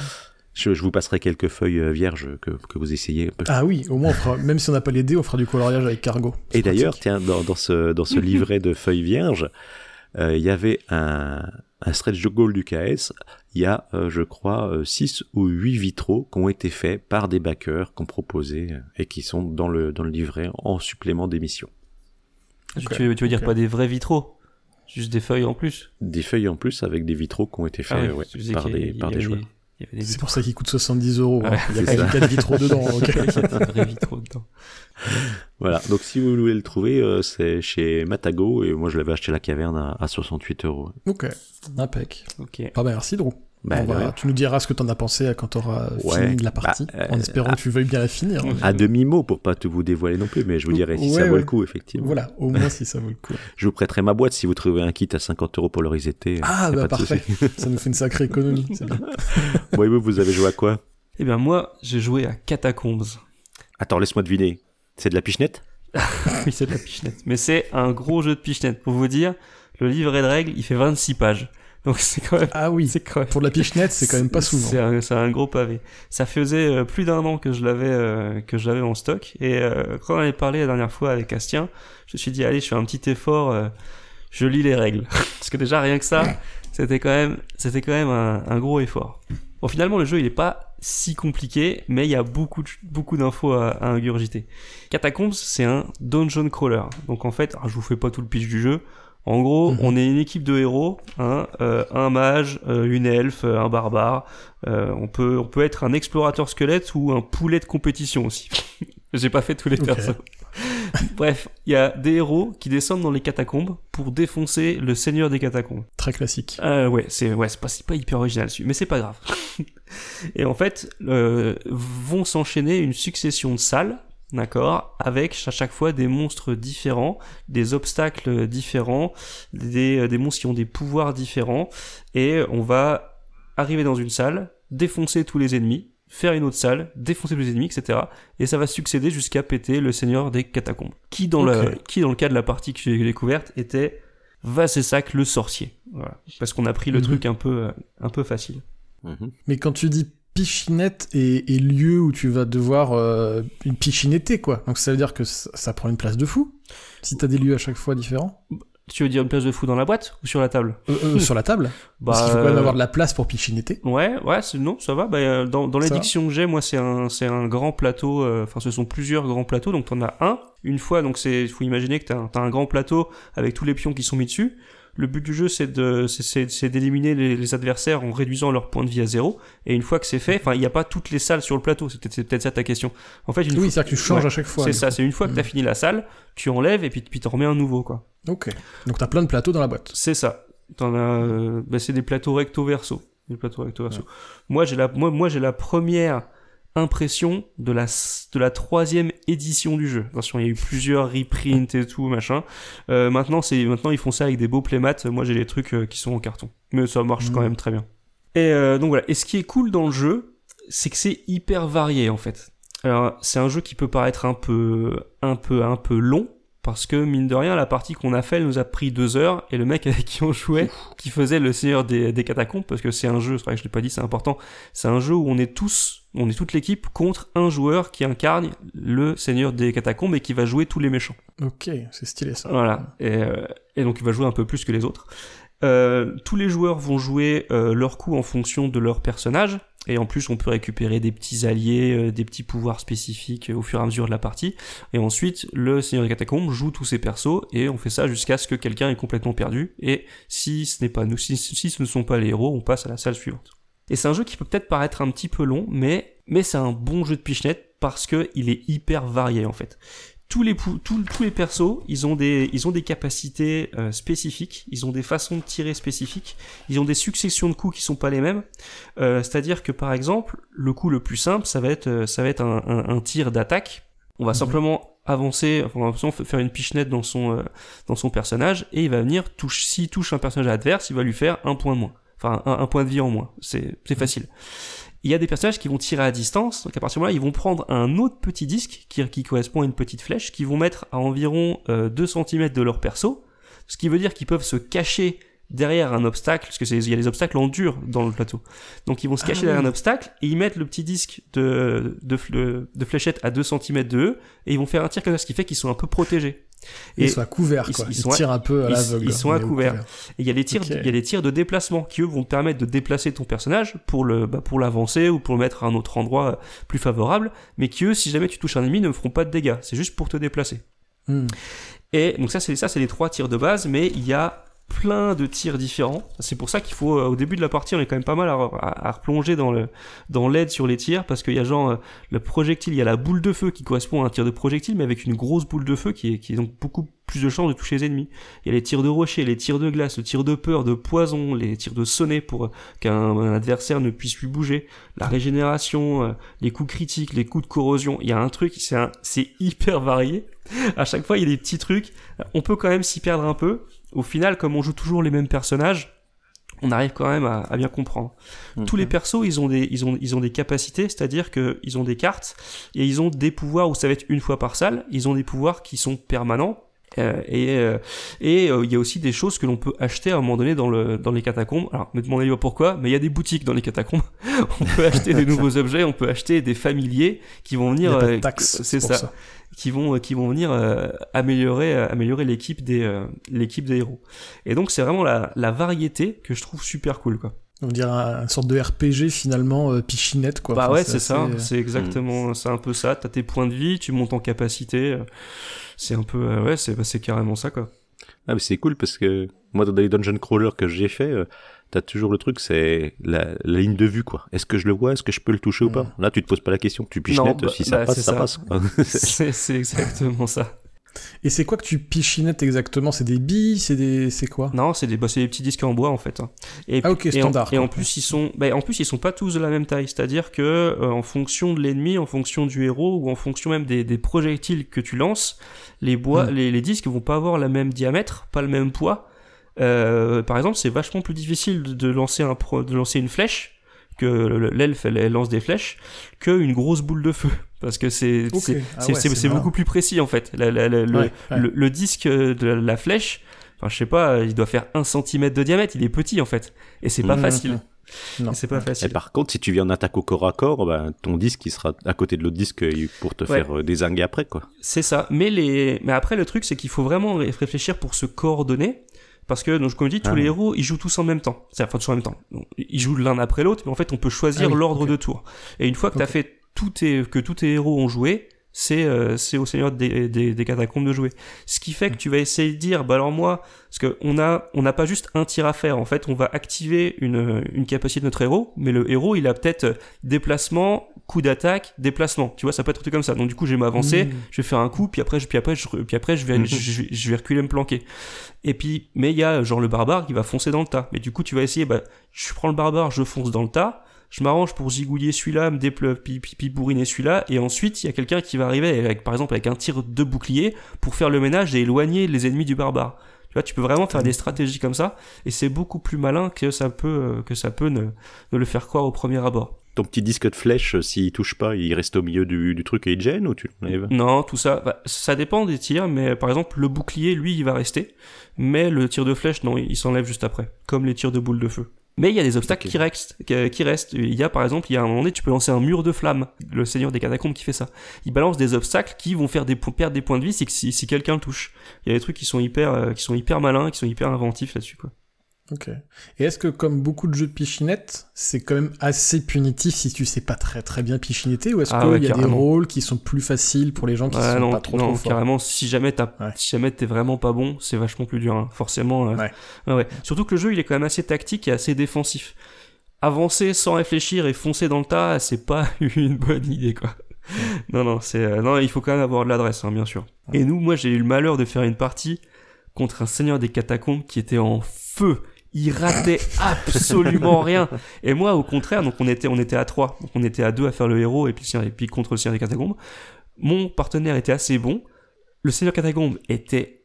Je, je vous passerai quelques feuilles euh, vierges que, que vous essayez un peu. Ah oui, au moins, on fera, même si on n'a pas les dés, on fera du coloriage avec cargo. Et d'ailleurs, tiens, dans, dans ce, dans ce livret de feuilles vierges, euh, il y avait un, un stretch goal du KS. Il y a, euh, je crois, 6 ou 8 vitraux qui ont été faits par des backers qui ont proposé euh, et qui sont dans le, dans le livret en supplément d'émission. Tu- Ok, Tu, veux- tu veux dire pas des vrais vitraux? Juste des feuilles en plus? Des feuilles en plus avec des vitraux qui ont été faits Ah oui, ouais, tu disais par des, par des joueurs. des- il y avait des C'est pour ça qu'il coûte 70 euros. hein. Il y a pas ça. les 4 vitraux dedans. Il y des vrais vitraux dedans. Voilà, donc si vous voulez le trouver, euh, c'est chez Matago et moi je l'avais acheté à la caverne à, à 68 euros. ok, impec. Ok. Ah bah merci Drew. Bah, rien. tu nous diras ce que t'en as pensé quand t'auras Ouais, fini la partie, bah, en euh, espérant que tu veuilles bien la finir. à demi-mot pour pas tout vous dévoiler non plus, mais je vous dirai si ça Ouais, vaut le coup, effectivement. Voilà, au moins si ça vaut le coup. Je vous prêterai ma boîte si vous trouvez un kit à 50 euros pour le resetter. Ah Y a bah parfait, ça nous fait une sacrée économie. Bon, et vous, vous avez joué à quoi? Eh bien, moi, j'ai joué à Catacombs. Attends, laisse-moi deviner. C'est de la pichenette? Oui, c'est de la pichenette. Mais c'est un gros jeu de pichenette. Pour vous dire, le livret de règles, il fait 26 pages. Donc c'est quand même... Ah oui, C'est quand même... pour de la pichenette, c'est quand même pas souvent. c'est un gros pavé. Ça faisait euh, plus d'un an que je l'avais euh, que je l'avais en stock et euh, quand on avait parlé la dernière fois avec Astien, je me suis dit allez, je fais un petit effort, euh, je lis les règles parce que déjà rien que ça, c'était quand même c'était quand même un, un gros effort. Bon finalement le jeu il est pas si compliqué mais il y a beaucoup de- beaucoup d'infos à, à ingurgiter. Catacombs c'est un dungeon crawler donc en fait ah, je vous fais pas tout le pitch du jeu. En gros, Mhm. on est une équipe de héros, hein, euh, un mage, euh, une elfe, euh, un barbare. Euh, on peut on peut être un explorateur squelette ou un poulet de compétition aussi. J'ai pas fait tous les Ok. persos. Bref, il y a des héros qui descendent dans les catacombes pour défoncer le seigneur des catacombes. Très classique. Euh, ouais, c'est ouais, pas, pas hyper original dessus, mais c'est pas grave. Et en fait, euh, vont s'enchaîner une succession de salles, d'accord, avec à chaque fois des monstres différents, des obstacles différents, des, des monstres qui ont des pouvoirs différents, et on va arriver dans une salle, défoncer tous les ennemis, faire une autre salle, défoncer tous les ennemis, etc. Et ça va succéder jusqu'à péter le seigneur des catacombes. Qui dans, qui dans le cas de la partie que j'ai découverte était Vasessac le sorcier. Voilà. Parce qu'on a pris le Mhm. truc un peu, euh, un peu facile. Mhm. Mais quand tu dis pichinette et, et lieu où tu vas devoir euh, pichinetter, quoi. Donc ça veut dire que ça, ça prend une place de fou. Si t'as des lieux à chaque fois différents. Tu veux dire une place de fou dans la boîte ou sur la table Euh, euh, sur la table. Bah, Parce qu'il faut quand même euh, avoir de la place pour pichinetter. Ouais, ouais, c'est- non, ça va. Bah, euh, dans dans l'édition que j'ai, moi, c'est un, c'est un grand plateau. euh, Enfin, ce sont plusieurs grands plateaux. Donc, t'en as un. Une fois, donc, c'est, faut imaginer que t'as t'as un grand plateau avec tous les pions qui sont mis dessus. Le but du jeu, c'est de, c'est- c'est, c'est d'éliminer les, les adversaires en réduisant leur point de vie à zéro. Et une fois que c'est fait, enfin, il n'y a pas toutes les salles sur le plateau. C'est peut-être, c'est peut-être ça ta question. En fait, une Oui, c'est-à-dire que tu changes Ouais, à chaque fois. c'est ça. C'est une fois que t'as Mhm. fini la salle, tu enlèves et puis, puis t'en remets un nouveau, quoi. Ok. Donc t'as plein de plateaux dans la boîte. C'est ça. T'en as, euh, bah, c'est des plateaux recto verso. Des plateaux recto verso. Moi, j'ai la, moi, moi, j'ai la première impression de la de la troisième édition du jeu. Attention, il y a eu plusieurs reprints et tout machin. Euh, maintenant, c'est maintenant ils font ça avec des beaux playmats. Moi, j'ai des trucs euh, qui sont en carton, mais ça marche quand Mhm. même très bien. Et euh, donc voilà. Et ce qui est cool dans le jeu, c'est que c'est hyper varié en fait. Alors, c'est un jeu qui peut paraître un peu, un peu, un peu long. Parce que, mine de rien, la partie qu'on a fait, elle nous a pris deux heures, et le mec avec qui on jouait, qui faisait le Seigneur des, des Catacombes, parce que c'est un jeu, c'est vrai que je l'ai pas dit, c'est important, c'est un jeu où on est tous, on est toute l'équipe contre un joueur qui incarne le Seigneur des Catacombes et qui va jouer tous les méchants. Ok, c'est stylé ça. Voilà. Et, euh, et donc il va jouer un peu plus que les autres. Euh, tous les joueurs vont jouer euh, leur coup en fonction de leur personnage. Et en plus, on peut récupérer des petits alliés, euh, des petits pouvoirs spécifiques euh, au fur et à mesure de la partie. Et ensuite, le Seigneur des Catacombes joue tous ses persos et on fait ça jusqu'à ce que quelqu'un est complètement perdu. Et si ce n'est pas nous, ce ne sont pas les héros, on passe à la salle suivante. Et c'est un jeu qui peut peut-être paraître un petit peu long, mais c'est un bon jeu de pichenette parce que il est hyper varié en fait tous les tous, tous les persos, ils ont des ils ont des capacités euh, spécifiques, ils ont des façons de tirer spécifiques, ils ont des successions de coups qui sont pas les mêmes. Euh, C'est-à-dire que par exemple, le coup le plus simple, ça va être euh, ça va être un, un- un tir d'attaque. On va Mhm. simplement avancer, enfin, on va simplement faire une pichenette dans son euh, dans son personnage et il va venir touche s'il touche un personnage adverse, il va lui faire un point de moins, enfin un, un point de vie en moins. C'est c'est facile. Il y a des personnages qui vont tirer à distance, donc à partir de là, ils vont prendre un autre petit disque qui, qui correspond à une petite flèche, qu'ils vont mettre à environ euh, 2 cm de leur perso, ce qui veut dire qu'ils peuvent se cacher derrière un obstacle, parce que c'est- il y a des obstacles en dur dans le plateau. Donc ils vont se Ah cacher oui. derrière un obstacle et ils mettent le petit disque de, de, de fléchette à 2 cm de eux et ils vont faire un tir comme ça, ce qui fait qu'ils sont un peu protégés. Ils Et- sont à couvert, ils- quoi. ils Ils, à- tirent un peu à ils- l'aveugle. ils sont à couvert. Et il y a les tirs, il y a les tirs de déplacement qui eux vont te permettre de déplacer ton personnage pour le, bah, pour l'avancer ou pour le mettre à un autre endroit euh, plus favorable, mais qui eux, si jamais tu touches un ennemi, ne feront pas de dégâts. C'est juste pour te déplacer. Hmm. Et donc ça, c'est ça, c'est les trois tirs de base, mais il y a plein de tirs différents. C'est pour ça qu'il faut, euh, au début de la partie, on est quand même pas mal à, replonger dans le dans l'aide sur les tirs, parce qu'il y a genre euh, le projectile, il y a la boule de feu qui correspond à un tir de projectile, mais avec une grosse boule de feu qui est, qui est donc beaucoup plus de chances de toucher les ennemis. Il y a les tirs de rocher, les tirs de glace, le tir de peur, de poison, les tirs de sonnet pour euh, qu'un un adversaire ne puisse plus bouger, la régénération, les coups critiques, les coups de corrosion. Il y a un truc, c'est c'est hyper varié. À chaque fois, il y a des petits trucs. On peut quand même s'y perdre un peu. Au final, comme on joue toujours les mêmes personnages, on arrive quand même à, à bien comprendre. Tous les persos, ils ont des, ils ont, ils ont des capacités, c'est-à-dire que ils ont des cartes et ils ont des pouvoirs où ça va être une fois par salle. Ils ont des pouvoirs qui sont permanents. Euh, et euh, et euh, il y a aussi des choses que l'on peut acheter à un moment donné dans le dans les catacombes. Alors, ne demandez pas pourquoi, mais il y a des boutiques dans les catacombes. on peut acheter des nouveaux objets, on peut acheter des familiers qui vont venir. euh, c'est ça qui vont qui vont venir euh, améliorer euh, améliorer l'équipe des euh, l'équipe des héros. Et donc c'est vraiment la, la variété que je trouve super cool quoi. On dirait un- une sorte de RPG finalement euh, pichinette quoi. bah Enfin, ouais, c'est ça, assez- euh, c'est exactement c'est un peu ça, t'as tes points de vie, tu montes en capacité, c'est un peu euh, ouais, c'est bah, c'est carrément ça quoi. Ah, mais c'est cool parce que moi, dans les dungeon crawlers que j'ai fait, euh, t'as toujours le truc, c'est la, la ligne de vue, quoi. Est-ce que je le vois? Est-ce que je peux le toucher ou pas? Là, tu te poses pas la question. Tu pichenettes, bah, si ça bah, passe, c'est ça, ça. passe. quoi. c'est c'est exactement ça. Et c'est quoi que tu pichinettes exactement? C'est des billes C'est des c'est quoi? Non, c'est des, bah, des petits disques en bois en fait. hein. Et, Ah, ok, et en- standard, Et en, plus ils sont, bah, en plus ils sont pas tous de la même taille. C'est-à-dire que euh, en fonction de l'ennemi, en fonction du héros ou en fonction même des, des projectiles que tu lances, les bois, Hmm. les, les disques vont pas avoir le même diamètre, pas le même poids. Euh, par exemple, c'est vachement plus difficile de, de lancer un pro- de lancer une flèche que le- l'elfe elle, elle lance des flèches qu'une grosse boule de feu parce que c'est Ah ouais, beaucoup plus précis en fait. La- la- la- le, Ouais, ouais. le, le disque de la, la flèche, enfin je sais pas, il doit faire un centimètre de diamètre, il est petit en fait, et c'est pas Mhm. facile. Non. Et C'est pas Et facile. par contre, si tu viens en attaque au corps à corps, ben, ton disque, il sera à côté de l'autre disque euh, pour te Ouais. faire euh, désinguer après, quoi. C'est ça. Mais les, mais après le truc c'est qu'il faut vraiment ré- réfléchir pour se coordonner. Parce que, donc, comme je dis, tous Ah les héros, ils jouent tous en même temps. Enfin tous en même temps. Ils jouent l'un après l'autre, mais en fait, on peut choisir Ah oui, l'ordre de tour. Et une fois que t'as Ok. fait tout tes, que tous tes héros ont joué, c'est euh, c'est au Seigneur des, des, des catacombes de jouer. Ce qui fait que tu vas essayer de dire, bah alors moi, parce que on a on n'a pas juste un tir à faire. En fait, on va activer une une capacité de notre héros, mais le héros, il a peut-être déplacement, coup d'attaque, déplacement. Tu vois, ça peut être un truc comme ça. Donc du coup, je vais m'avancer, Mm. je vais faire un coup, puis après, je, puis après, je, puis après, je vais, je, je- je vais reculer me planquer. Et puis, mais il y a genre le barbare qui va foncer dans le tas. Mais du coup, tu vas essayer, bah, je prends le barbare, je fonce dans le tas. Je m'arrange pour zigouiller celui-là, me bourriner celui-là, et ensuite il y a quelqu'un qui va arriver avec, par exemple, avec un tir de bouclier pour faire le ménage et éloigner les ennemis du barbare. Tu vois, tu peux vraiment faire des stratégies comme ça, et c'est beaucoup plus malin que ça peut, euh, que ça peut ne, ne le faire croire au premier abord. Ton petit disque de flèche, euh, s'il touche pas, il reste au milieu du, du truc et il gêne ou tu l'enlèves? Non, tout ça, bah, ça dépend des tirs, mais par exemple, le bouclier, lui, il va rester, mais le tir de flèche, non, il s'enlève juste après, comme les tirs de boule de feu. Mais il y a des obstacles qui, restent, qui restent. Il y a par exemple, il y a un moment donné, tu peux lancer un mur de flamme. Le Seigneur des Catacombes qui fait ça. Il balance des obstacles qui vont faire des perdre des points de vie si, si, si quelqu'un le touche. Il y a des trucs qui sont hyper, euh, qui sont hyper malins, qui sont hyper inventifs là-dessus quoi. Ok. Et est-ce que, comme beaucoup de jeux de pichinette, c'est quand même assez punitif si tu sais pas très très bien pichinetter, ou est-ce Ah qu'il ouais, y a des rôles qui sont plus faciles pour les gens qui Ouais, sont non, pas trop non, trop forts? carrément. Si jamais t'as, Ouais. si jamais t'es vraiment pas bon, c'est vachement plus dur. hein. Forcément. euh, Ouais. ouais, ouais. Surtout que le jeu, il est quand même assez tactique et assez défensif. Avancer sans réfléchir et foncer dans le tas, c'est pas une bonne idée, quoi. non, non, c'est, euh, non, il faut quand même avoir de l'adresse, hein, bien sûr. Et nous, moi, j'ai eu le malheur de faire une partie contre un seigneur des catacombes qui était en feu. Il ratait absolument rien. Et moi, au contraire, donc on était, on était à trois, donc on était à deux à faire le héros et puis, et puis contre le seigneur des catacombes. Mon partenaire était assez bon. Le seigneur catacombe était,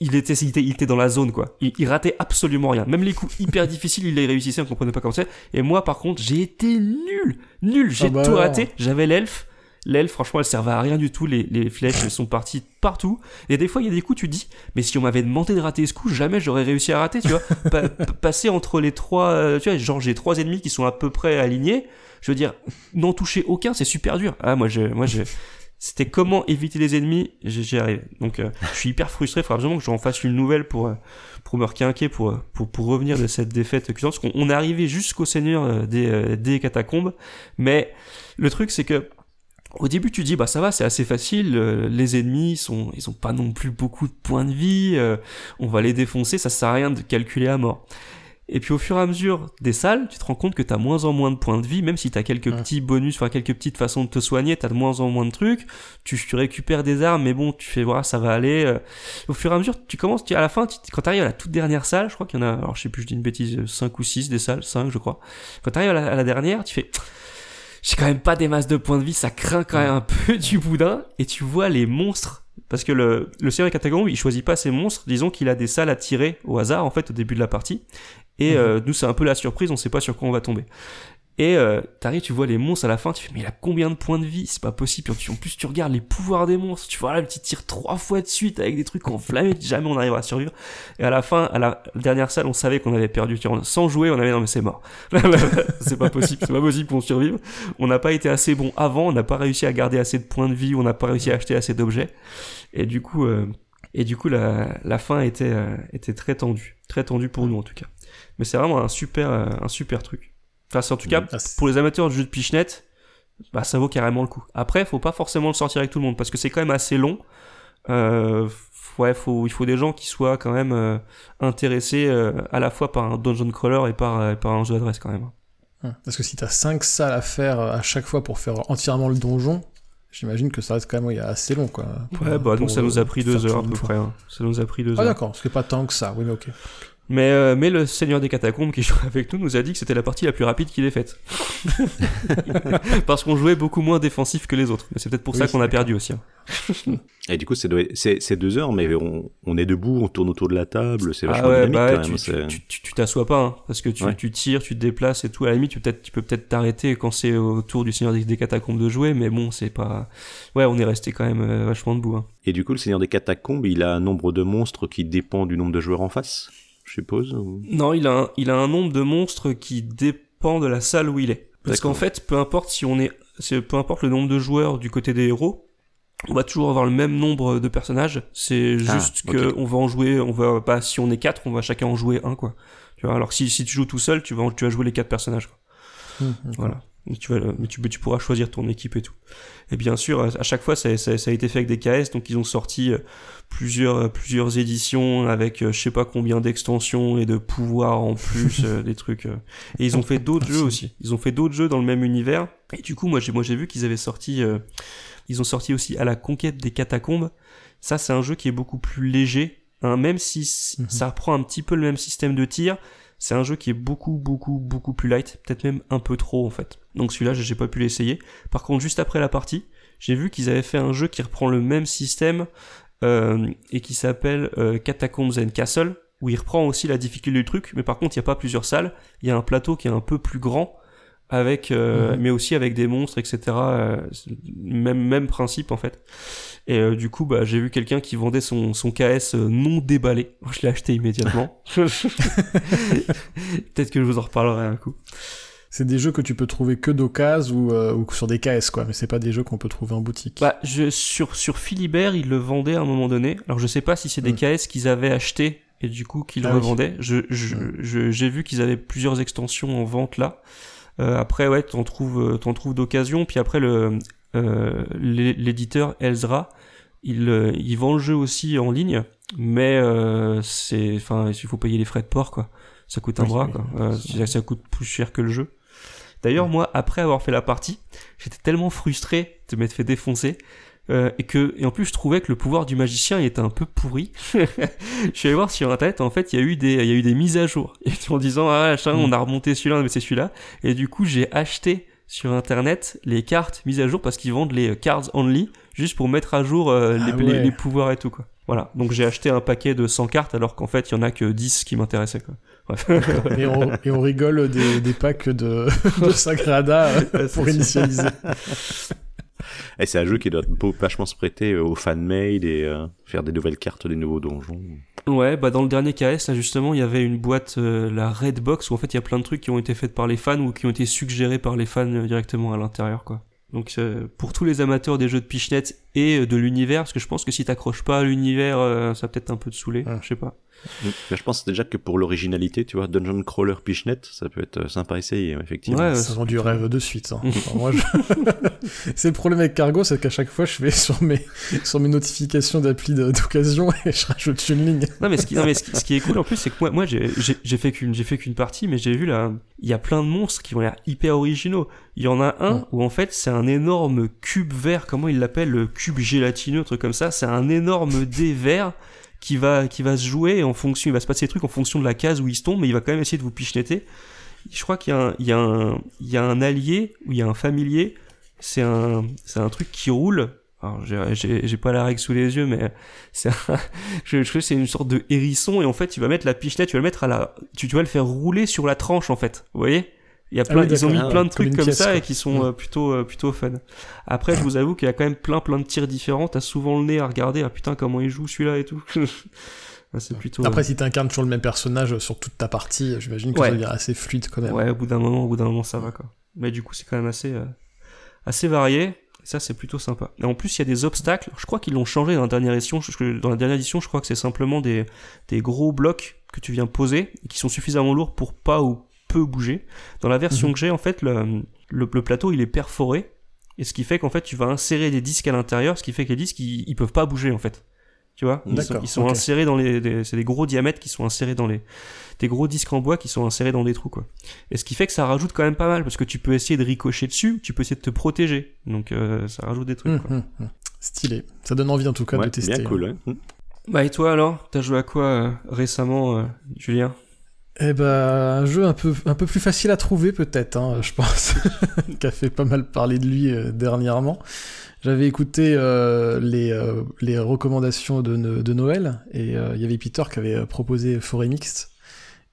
il était, il était, il était dans la zone quoi. Il, il ratait absolument rien. Même les coups hyper difficiles, il les réussissait, on comprenait pas comment c'est. Et moi, par contre, j'ai été nul, nul. J'ai Ah bah tout raté. J'avais l'elfe. L'elfe, franchement, elle servait à rien du tout. Les, les flèches, elles sont parties partout. Et des fois, il y a des coups, tu te dis, mais si on m'avait demandé de rater ce coup, jamais j'aurais réussi à rater, tu vois. Pa- pa- passer entre les trois, euh, tu vois, genre j'ai trois ennemis qui sont à peu près alignés. Je veux dire, n'en toucher aucun, c'est super dur. Ah, moi, je, moi, je, c'était comment éviter les ennemis, j'y arrive. Donc, euh, je suis hyper frustré. Il faudra absolument que j'en fasse une nouvelle pour, euh, pour me requinquer, pour, euh, pour, pour revenir de cette défaite cuisante. Parce qu'on on est arrivé jusqu'au seigneur des, des catacombes. Mais le truc, c'est que, au début, tu dis, bah ça va, c'est assez facile. euh, les ennemis sont, ils ont pas non plus beaucoup de points de vie. euh, on va les défoncer. Ça sert à rien de calculer à mort. Et puis au fur et à mesure des salles, tu te rends compte que t'as moins en moins de points de vie, même si t'as quelques Ouais. petits bonus, enfin quelques petites façons de te soigner, t'as de moins en moins de trucs. Tu, tu récupères des armes, mais bon, tu fais voilà, ça va aller. euh. Au fur et à mesure, tu commences, tu, à la fin, tu- quand t'arrives à la toute dernière salle, je crois qu'il y en a, alors je sais plus, je dis une bêtise, 5 ou 6 des salles, 5 je crois. Quand t'arrives à à la dernière, tu fais, j'ai quand même pas des masses de points de vie, ça craint quand même un peu du boudin, et tu vois les monstres. Parce que le, le Catacombes, il choisit pas ses monstres, disons qu'il a des salles à tirer au hasard, en fait, au début de la partie. Et euh, nous, c'est un peu la surprise, on sait pas sur quoi on va tomber. Et euh, t'arrives, tu vois les monstres à la fin, tu fais mais il a combien de points de vie? C'est pas possible. En plus, tu regardes les pouvoirs des monstres, tu vois là le petit tir trois fois de suite avec des trucs enflammés, jamais on arrivera à survivre. Et à la fin, à la dernière salle, on savait qu'on avait perdu. Sans jouer, on avait non mais c'est mort. c'est pas possible, c'est pas possible qu'on survive. On n'a pas été assez bon avant, on n'a pas réussi à garder assez de points de vie, on n'a pas réussi à acheter assez d'objets. Et du coup, euh, et du coup la, la fin était euh, était très tendue, très tendue pour nous en tout cas. Mais c'est vraiment un super euh, un super truc. Enfin, c'est en tout cas Ah, c'est- pour les amateurs de jeux de pichenette, bah ça vaut carrément le coup. Après, faut pas forcément le sortir avec tout le monde parce que c'est quand même assez long. Euh, ouais, faut, il faut des gens qui soient quand même euh, intéressés euh, à la fois par un dungeon crawler et par, par un jeu d'adresse quand même. Hum. Parce que si t'as 5 salles à faire à chaque fois pour faire entièrement le donjon, j'imagine que ça reste quand même assez long, quoi. Ouais, bah nous pour, ça nous a pris faire deux tout heures à peu près. hein. Ça nous a pris deux Ah heures. d'accord, ce qui est pas tant que ça, oui mais ok. Mais, euh, mais le Seigneur des Catacombes qui joue avec nous nous a dit que c'était la partie la plus rapide qu'il ait faite. Parce qu'on jouait beaucoup moins défensif que les autres. Mais c'est peut-être pour Oui, ça qu'on a perdu aussi. hein. Et du coup, c'est deux heures, mais on, on est debout, on tourne autour de la table, c'est Ah vachement ouais, dynamique bah, quand tu, même. tu, t'assois pas, hein, parce que tu, Ouais. tu tires, tu te déplaces et tout. À la limite, tu, peux peut-être t'arrêter quand c'est autour du Seigneur des, des Catacombes de jouer, mais bon, c'est pas. Ouais, on est resté quand même euh, vachement debout. hein. Et du coup, le Seigneur des Catacombes, il a un nombre de monstres qui dépend du nombre de joueurs en face, je suppose ou- Non, il a, un, il a un nombre de monstres qui dépend de la salle où il est. Parce qu'en fait, peu importe si on est, peu importe le nombre de joueurs du côté des héros, on va toujours avoir le même nombre de personnages. C'est Ah, juste que ok. on va en jouer, on va pas si on est quatre, on va chacun en jouer un quoi. Tu vois, alors que si, si tu joues tout seul, tu vas, tu vas jouer les quatre personnages. Quoi. Hum, hum. Voilà. Tu, vas, mais tu, tu pourras choisir ton équipe et tout. Et bien sûr, à chaque fois, ça, ça, ça a été fait avec des KS, donc ils ont sorti euh, plusieurs, euh, plusieurs éditions avec euh, je sais pas combien d'extensions et de pouvoirs en plus, des trucs. Et ils ont fait d'autres jeux aussi. Ils ont fait d'autres jeux dans le même univers. Et du coup, moi j'ai, moi j'ai vu qu'ils avaient sorti, euh, ils ont sorti aussi à la conquête des catacombes. Ça, c'est un jeu qui est beaucoup plus léger, hein, même si Mhm. ça reprend un petit peu le même système de tir C'est un jeu qui est beaucoup, beaucoup, beaucoup plus light, peut-être même un peu trop en fait. Donc celui-là, j'ai pas pu l'essayer. Par contre, juste après la partie, j'ai vu qu'ils avaient fait un jeu qui reprend le même système euh, et qui s'appelle euh, Catacombs and Castle, où il reprend aussi la difficulté du truc, mais par contre, il n'y a pas plusieurs salles. Il y a un plateau qui est un peu plus grand avec euh, Mhm. mais aussi avec des monstres etc euh, même même principe en fait et euh, du coup bah j'ai vu quelqu'un qui vendait son son KS euh, non déballé je l'ai acheté immédiatement peut-être que je vous en reparlerai un coup C'est des jeux que tu peux trouver que d'occasion ou, euh, ou sur des KS, quoi. Mais c'est pas des jeux qu'on peut trouver en boutique. bah je sur sur Philibert ils le vendaient à un moment donné alors je sais pas si c'est des. KS qu'ils avaient acheté et du coup qu'ils Ah oui. revendaient je je je- j'ai vu qu'ils avaient plusieurs extensions en vente là après ouais t'en trouves euh, t'en trouves d'occasion. Puis après le euh, l'é- l'éditeur Elzra il euh, il vend le jeu aussi en ligne mais euh, c'est enfin il faut payer les frais de port quoi. Ça coûte un Oui, bras oui. quoi. Euh, ça, ça coûte plus cher que le jeu. D'ailleurs moi après avoir fait la partie j'étais tellement frustré de m'être fait défoncer euh, et que et en plus je trouvais que le pouvoir du magicien il était un peu pourri. je suis allé voir sur internet en fait il y a eu des il y a eu des mises à jour et en disant ah machin, Mm. on a remonté celui-là mais c'est celui-là et du coup j'ai acheté sur internet les cartes mises à jour parce qu'ils vendent les cards only juste pour mettre à jour euh, les, Ah les- ouais. les pouvoirs et tout quoi. Voilà, donc j'ai acheté un paquet de 100 cartes alors qu'en fait il y en a que 10 qui m'intéressaient quoi. Bref. Et on, et on rigole des, des packs de, de Sagrada euh, pour initialiser. Et c'est un jeu qui doit vachement se prêter aux fan-made et euh, faire des nouvelles cartes, des nouveaux donjons. Ouais, bah dans le dernier KS, là justement, il y avait une boîte, euh, la Red Box, où en fait il y a plein de trucs qui ont été faits par les fans ou qui ont été suggérés par les fans euh, directement à l'intérieur, quoi. Donc euh, pour tous les amateurs des jeux de Pichnette et euh, de l'univers, parce que je pense que si t'accroches pas à l'univers, euh, ça peut-être un peu te saouler, Ouais. je sais pas. Mais je pense déjà que pour l'originalité, tu vois, Dungeon Crawler Pichnette, ça peut être sympa à essayer, effectivement. Ouais, Ça vend du rêve de suite. hein. Enfin, je- c'est le problème avec Cargo, c'est qu'à chaque fois, je vais sur mes, sur mes notifications d'appli d'occasion et je rajoute une ligne. Non mais ce qui, non, mais ce qui, ce qui est cool en plus, c'est que moi, moi j'ai fait qu'une j'ai fait qu'une partie, mais j'ai vu là, il y a plein de monstres qui ont l'air hyper originaux. Il y en a un Mm. où en fait c'est un énorme cube vert, comment il l'appelle, le cube gélatineux, un truc comme ça. C'est un énorme dé vert qui va qui va se jouer en fonction, il va se passer des trucs en fonction de la case où il se tombe, mais il va quand même essayer de vous pichenetter. Je crois qu'il y a un il y a un il y a un allié ou il y a un familier. C'est un c'est un truc qui roule. Alors j'ai- j'ai pas la règle sous les yeux, mais c'est un, je, je c'est une sorte de hérisson et en fait tu vas mettre la pichenette, tu vas le mettre à la, tu, tu vas le faire rouler sur la tranche en fait. Vous voyez? Il y a Ah plein, oui, ils ont mis plein de Comme trucs comme pièce, ça quoi. et qui sont Mm. euh, plutôt euh, plutôt fun. Après je vous avoue qu'il y a quand même plein plein de tirs différents. T'as souvent le nez à regarder. Ah putain comment il joue celui-là et tout. Ah, c'est plutôt. Après, si t'incarnes toujours le même personnage sur toute ta partie, j'imagine que Ouais. ça devient assez fluide quand même. Ouais, au bout d'un moment, au bout d'un moment, ça va quoi. Mais du coup, c'est quand même assez, euh, assez varié. Et ça, c'est plutôt sympa. Et en plus, il y a des obstacles. Je crois qu'ils l'ont changé dans la dernière édition. Dans la dernière édition, je crois que c'est simplement des, des gros blocs que tu viens poser et qui sont suffisamment lourds pour pas ou peu bouger. Dans la version Mhm. que j'ai, en fait, le, le, le plateau, il est perforé. Et ce qui fait qu'en fait, tu vas insérer des disques à l'intérieur, ce qui fait que les disques, ils, ils peuvent pas bouger, en fait. Tu vois? Ils sont, D'accord, ils sont insérés dans les... c'est des gros diamètres qui sont insérés dans les... Des gros disques en bois qui sont insérés dans des trous, quoi. Et ce qui fait que ça rajoute quand même pas mal, parce que tu peux essayer de ricocher dessus, tu peux essayer de te protéger. Donc euh, ça rajoute des trucs, quoi. Hum, hum, hum. Stylé. Ça donne envie en tout cas Ouais, de tester. bien cool, hein. Bah et toi alors? T'as joué à quoi euh, récemment, euh, Julien? Eh ben, un jeu un peu, plus facile à trouver peut-être, hein, je pense, qui a fait pas mal parler de lui euh, dernièrement. J'avais écouté euh, les, euh, les recommandations de, No- de Noël, et il y avait Peter qui avait proposé Forêt Mixte.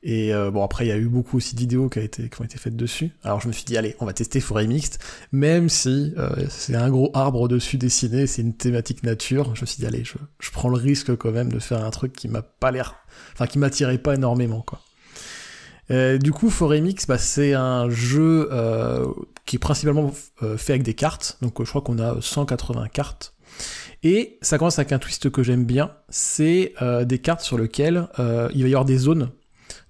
Et bon, après, il y a eu beaucoup aussi de vidéos qui, ont été faites dessus. Alors je me suis dit, allez, on va tester Forêt Mixte, même si c'est un gros arbre dessus dessiné, c'est une thématique nature. Je me suis dit, allez, je, je prends le risque quand même de faire un truc qui m'a pas l'air... Enfin, qui m'attirait pas énormément, quoi. Euh, du coup, Foremix, bah, c'est un jeu euh, qui est principalement euh, fait avec des cartes. Donc, je crois qu'on a 180 cartes. Et ça commence avec un twist que j'aime bien. C'est des cartes sur lesquelles il va y avoir des zones.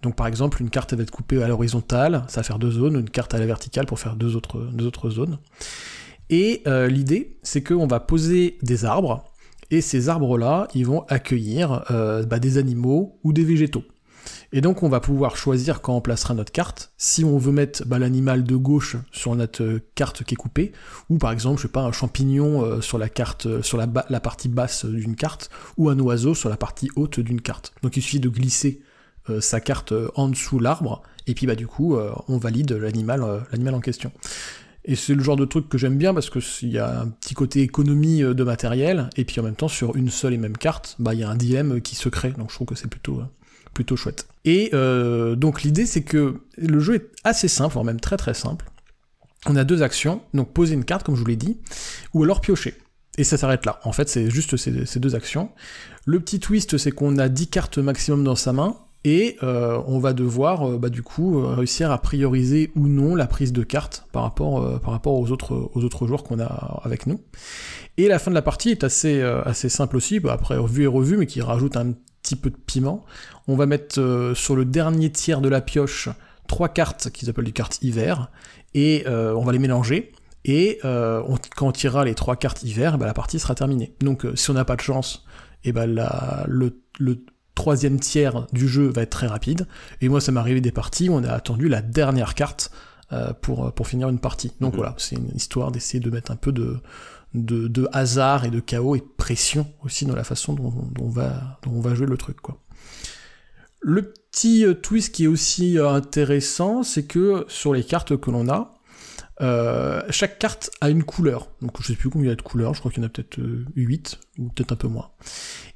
Donc, par exemple, une carte va être coupée à l'horizontale, ça va faire deux zones. Une carte à la verticale pour faire deux autres, zones. Et l'idée, c'est qu'on va poser des arbres. Et ces arbres-là, ils vont accueillir bah, des animaux ou des végétaux. Et donc on va pouvoir choisir quand on placera notre carte, si on veut mettre bah, l'animal de gauche sur notre euh, carte qui est coupée, ou par exemple, je sais pas, un champignon euh, sur la carte, euh, sur la, partie basse d'une carte, ou un oiseau sur la partie haute d'une carte. Donc il suffit de glisser sa carte en dessous l'arbre, et puis bah du coup on valide l'animal en question. Et c'est le genre de truc que j'aime bien parce que il y a un petit côté économie de matériel, et puis en même temps sur une seule et même carte, bah il y a un dilemme qui se crée, donc je trouve que c'est plutôt plutôt chouette. Et euh, donc l'idée c'est que le jeu est assez simple, voire même très très simple. On a deux actions, donc poser une carte comme je vous l'ai dit, ou alors piocher. Et ça s'arrête là. En fait, c'est juste ces, deux actions. Le petit twist, c'est qu'on a 10 cartes maximum dans sa main, et euh, on va devoir, euh, bah, du coup, réussir à prioriser ou non la prise de cartes par rapport, par rapport aux, autres, aux autres joueurs qu'on a avec nous. Et la fin de la partie est assez, assez simple aussi, bah, après revu et revu, mais qui rajoute un petit peu de piment. On va mettre euh, sur le dernier tiers de la pioche trois cartes qu'ils appellent des cartes hiver, et euh, on va les mélanger. Et euh, on- quand on tirera les trois cartes hiver, bah, la partie sera terminée. Donc si on n'a pas de chance, et ben la, le, le troisième tiers du jeu va être très rapide. Et moi, ça m'est arrivé des parties où on a attendu la dernière carte euh, pour, pour finir une partie. Donc Mhm. voilà, c'est une histoire d'essayer de mettre un peu de, de, hasard et de chaos et pression aussi dans la façon dont, on, va, jouer le truc. quoi. Le petit euh, twist qui est aussi euh, intéressant, c'est que sur les cartes que l'on a, euh, chaque carte a une couleur. Donc je sais plus combien il y a de couleurs, je crois qu'il y en a peut-être 8 ou peut-être un peu moins.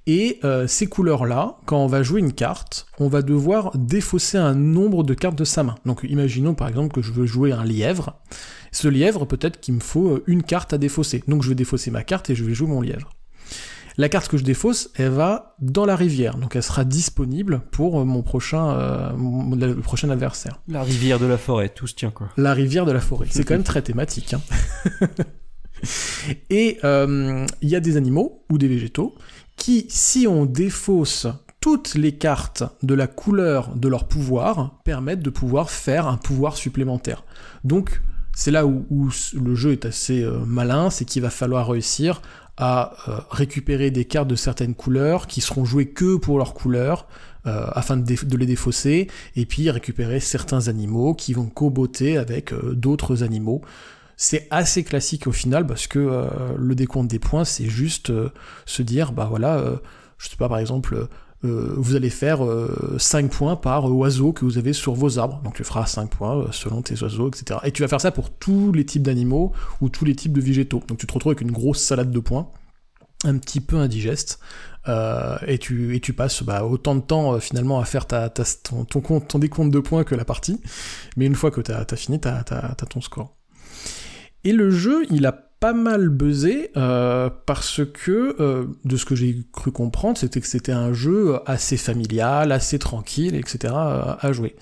Et ces couleurs-là, quand on va jouer une carte, on va devoir défausser un nombre de cartes de sa main. Donc imaginons par exemple que je veux jouer un lièvre. Ce lièvre, peut-être qu'il me faut euh, une carte à défausser. Donc je vais défausser ma carte et je vais jouer mon lièvre. La carte que je défausse, elle va dans la rivière, donc elle sera disponible pour euh, mon prochain, euh, mon- le prochain adversaire. La rivière de la forêt, tout se tient quoi. La rivière de la forêt. C'est quand même très thématique. hein. Et euh, il y a des animaux ou des végétaux qui, si on défausse toutes les cartes de la couleur de leur pouvoir, permettent de pouvoir faire un pouvoir supplémentaire. Donc, c'est là où, le jeu est assez euh, malin, c'est qu'il va falloir réussir à euh, récupérer des cartes de certaines couleurs qui seront jouées que pour leur couleur, euh, afin de, les défausser, et puis récupérer certains animaux qui vont coboter avec d'autres animaux. C'est assez classique au final parce que le décompte des points, c'est juste se dire, bah voilà, je sais pas, par exemple, euh, vous allez faire euh, 5 points par oiseau que vous avez sur vos arbres. Donc tu feras 5 points euh, selon tes oiseaux, etc. Et tu vas faire ça pour tous les types d'animaux ou tous les types de végétaux. Donc tu te retrouves avec une grosse salade de points, un petit peu indigeste. Euh, et, tu, passes bah, autant de temps euh, finalement à faire ta, ton, compte, ton décompte de points que la partie. Mais une fois que tu as, fini, tu as, ton score. Et le jeu, il a pas mal buzzé euh, parce que, euh, de ce que j'ai cru comprendre, c'était que c'était un jeu assez familial, assez tranquille, etc. euh, à jouer.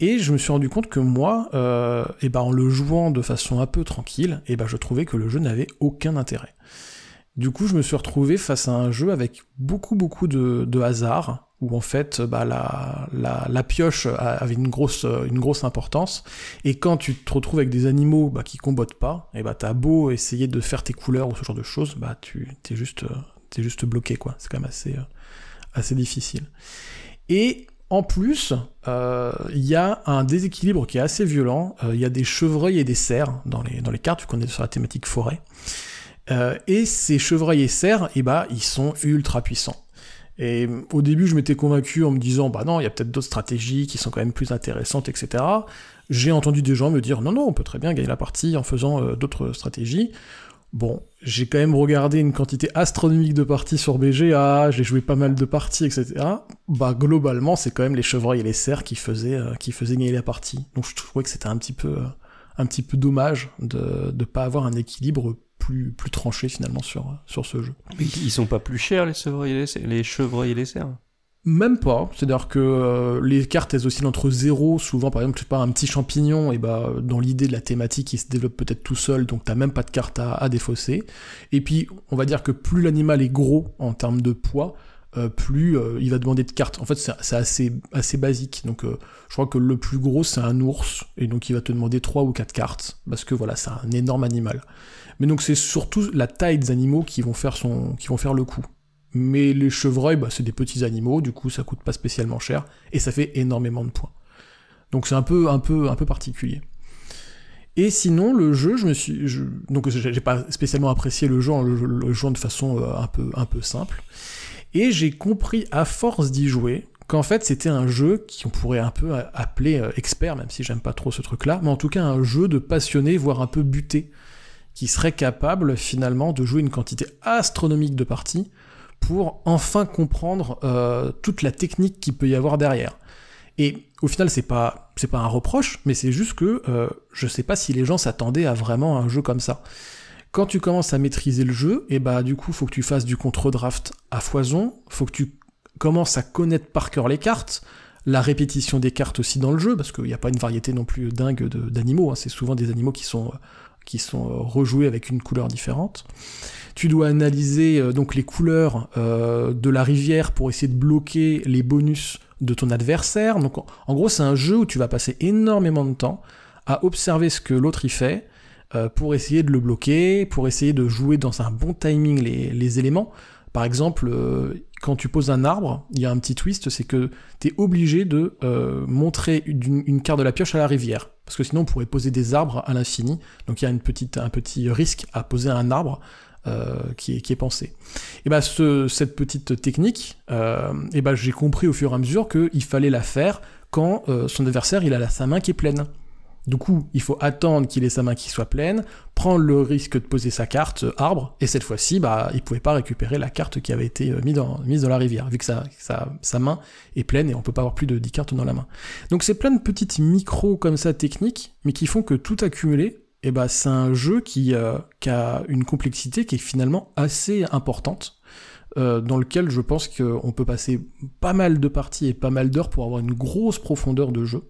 Et je me suis rendu compte que moi, euh, et ben en le jouant de façon un peu tranquille, et ben je trouvais que le jeu n'avait aucun intérêt. Du coup, je me suis retrouvé face à un jeu avec beaucoup beaucoup de, hasard, où en fait, bah, la, pioche avait une grosse, une grosse importance. Et quand tu te retrouves avec des animaux bah, qui combattent pas, et bah t'as beau essayer de faire tes couleurs ou ce genre de choses, bah tu juste, t'es juste bloqué quoi. C'est quand même assez, assez difficile. Et en plus, il euh, y a un déséquilibre qui est assez violent. Il euh, y a des chevreuils et des cerfs dans les, dans les cartes, vu qu'on est sur la thématique forêt. Euh, et ces chevreuils et cerfs, et bah, ils sont ultra puissants. Et au début, je m'étais convaincu en me disant, bah non, il y a peut-être d'autres stratégies qui sont quand même plus intéressantes, etc. J'ai entendu des gens me dire, non, non, on peut très bien gagner la partie en faisant euh, d'autres stratégies. Bon, j'ai quand même regardé une quantité astronomique de parties sur BGA, j'ai joué pas mal de parties, etc. Bah globalement, c'est quand même les chevreuils et les cerfs qui faisaient, euh, qui faisaient gagner la partie. Donc je trouvais que c'était un petit peu, un petit peu dommage de ne pas avoir un équilibre plus, plus tranché finalement sur, sur ce jeu. Mais ils sont pas plus chers les chevreuils et les, les, chevreuils et les cerfs même pas, c'est-à-dire que euh, les cartes elles oscillent entre zéro, souvent par exemple, je sais pas, un petit champignon, et bah dans l'idée de la thématique il se développe peut-être tout seul, donc t'as même pas de carte à, à, défausser. Et puis on va dire que plus l'animal est gros en termes de poids, euh, plus euh, il va demander de cartes. En fait c'est assez, assez basique, donc euh, je crois que le plus gros c'est un ours, et donc il va te demander 3 ou 4 cartes, parce que voilà, c'est un énorme animal. Mais donc c'est surtout la taille des animaux qui vont faire, son, qui vont faire le coup. Mais les chevreuils, bah, c'est des petits animaux, du coup ça coûte pas spécialement cher, et ça fait énormément de points. Donc c'est un peu, un, peu, un peu particulier. Et sinon, le jeu, je me suis. Je, donc j'ai pas spécialement apprécié le jeu en le, le jouant de façon un, peu, un peu simple. Et j'ai compris, à force d'y jouer, qu'en fait c'était un jeu qu'on pourrait un peu appeler euh, expert, même si j'aime pas trop ce truc-là, mais en tout cas un jeu de passionné, voire un peu buté, qui serait capable finalement de jouer une quantité astronomique de parties pour enfin comprendre euh, toute la technique qu'il peut y avoir derrière. Et au final, c'est pas c'est pas un reproche, mais c'est juste que euh, je sais pas si les gens s'attendaient à vraiment un jeu comme ça. Quand tu commences à maîtriser le jeu, et bah du coup, faut que tu fasses du contre-draft à foison, faut que tu commences à connaître par cœur les cartes, la répétition des cartes aussi dans le jeu, parce qu'il n'y a pas une variété non plus dingue d'animaux, hein. c'est souvent des animaux qui sont, qui sont euh, rejoués avec une couleur différente. Tu dois analyser euh, donc les couleurs euh, de la rivière pour essayer de bloquer les bonus de ton adversaire. Donc en gros, c'est un jeu où tu vas passer énormément de temps à observer ce que l'autre y fait pour essayer de le bloquer, pour essayer de jouer dans un bon timing les, éléments. Par exemple, quand tu poses un arbre, il y a un petit twist, c'est que tu es obligé de euh, montrer une, carte de la pioche à la rivière. Parce que sinon, on pourrait poser des arbres à l'infini. Donc il y a une petite, un petit risque à poser un arbre euh, qui, est, pensé. Et ben cette petite technique, euh, ben j'ai compris au fur et à mesure qu'il fallait la faire quand son adversaire il a sa main qui est pleine. Du coup, il faut attendre qu'il ait sa main qui soit pleine, prendre le risque de poser sa carte euh, arbre, et cette fois-ci, bah, il pouvait pas récupérer la carte qui avait été euh, mise dans, la rivière, vu que sa, main est pleine et on peut pas avoir plus de 10 cartes dans la main. Donc c'est plein de petites micros comme ça techniques, mais qui font que tout accumulé, eh bah, c'est un jeu euh, qui, a une complexité qui est finalement assez importante. dans lequel je pense qu'on peut passer pas mal de parties et pas mal d'heures pour avoir une grosse profondeur de jeu.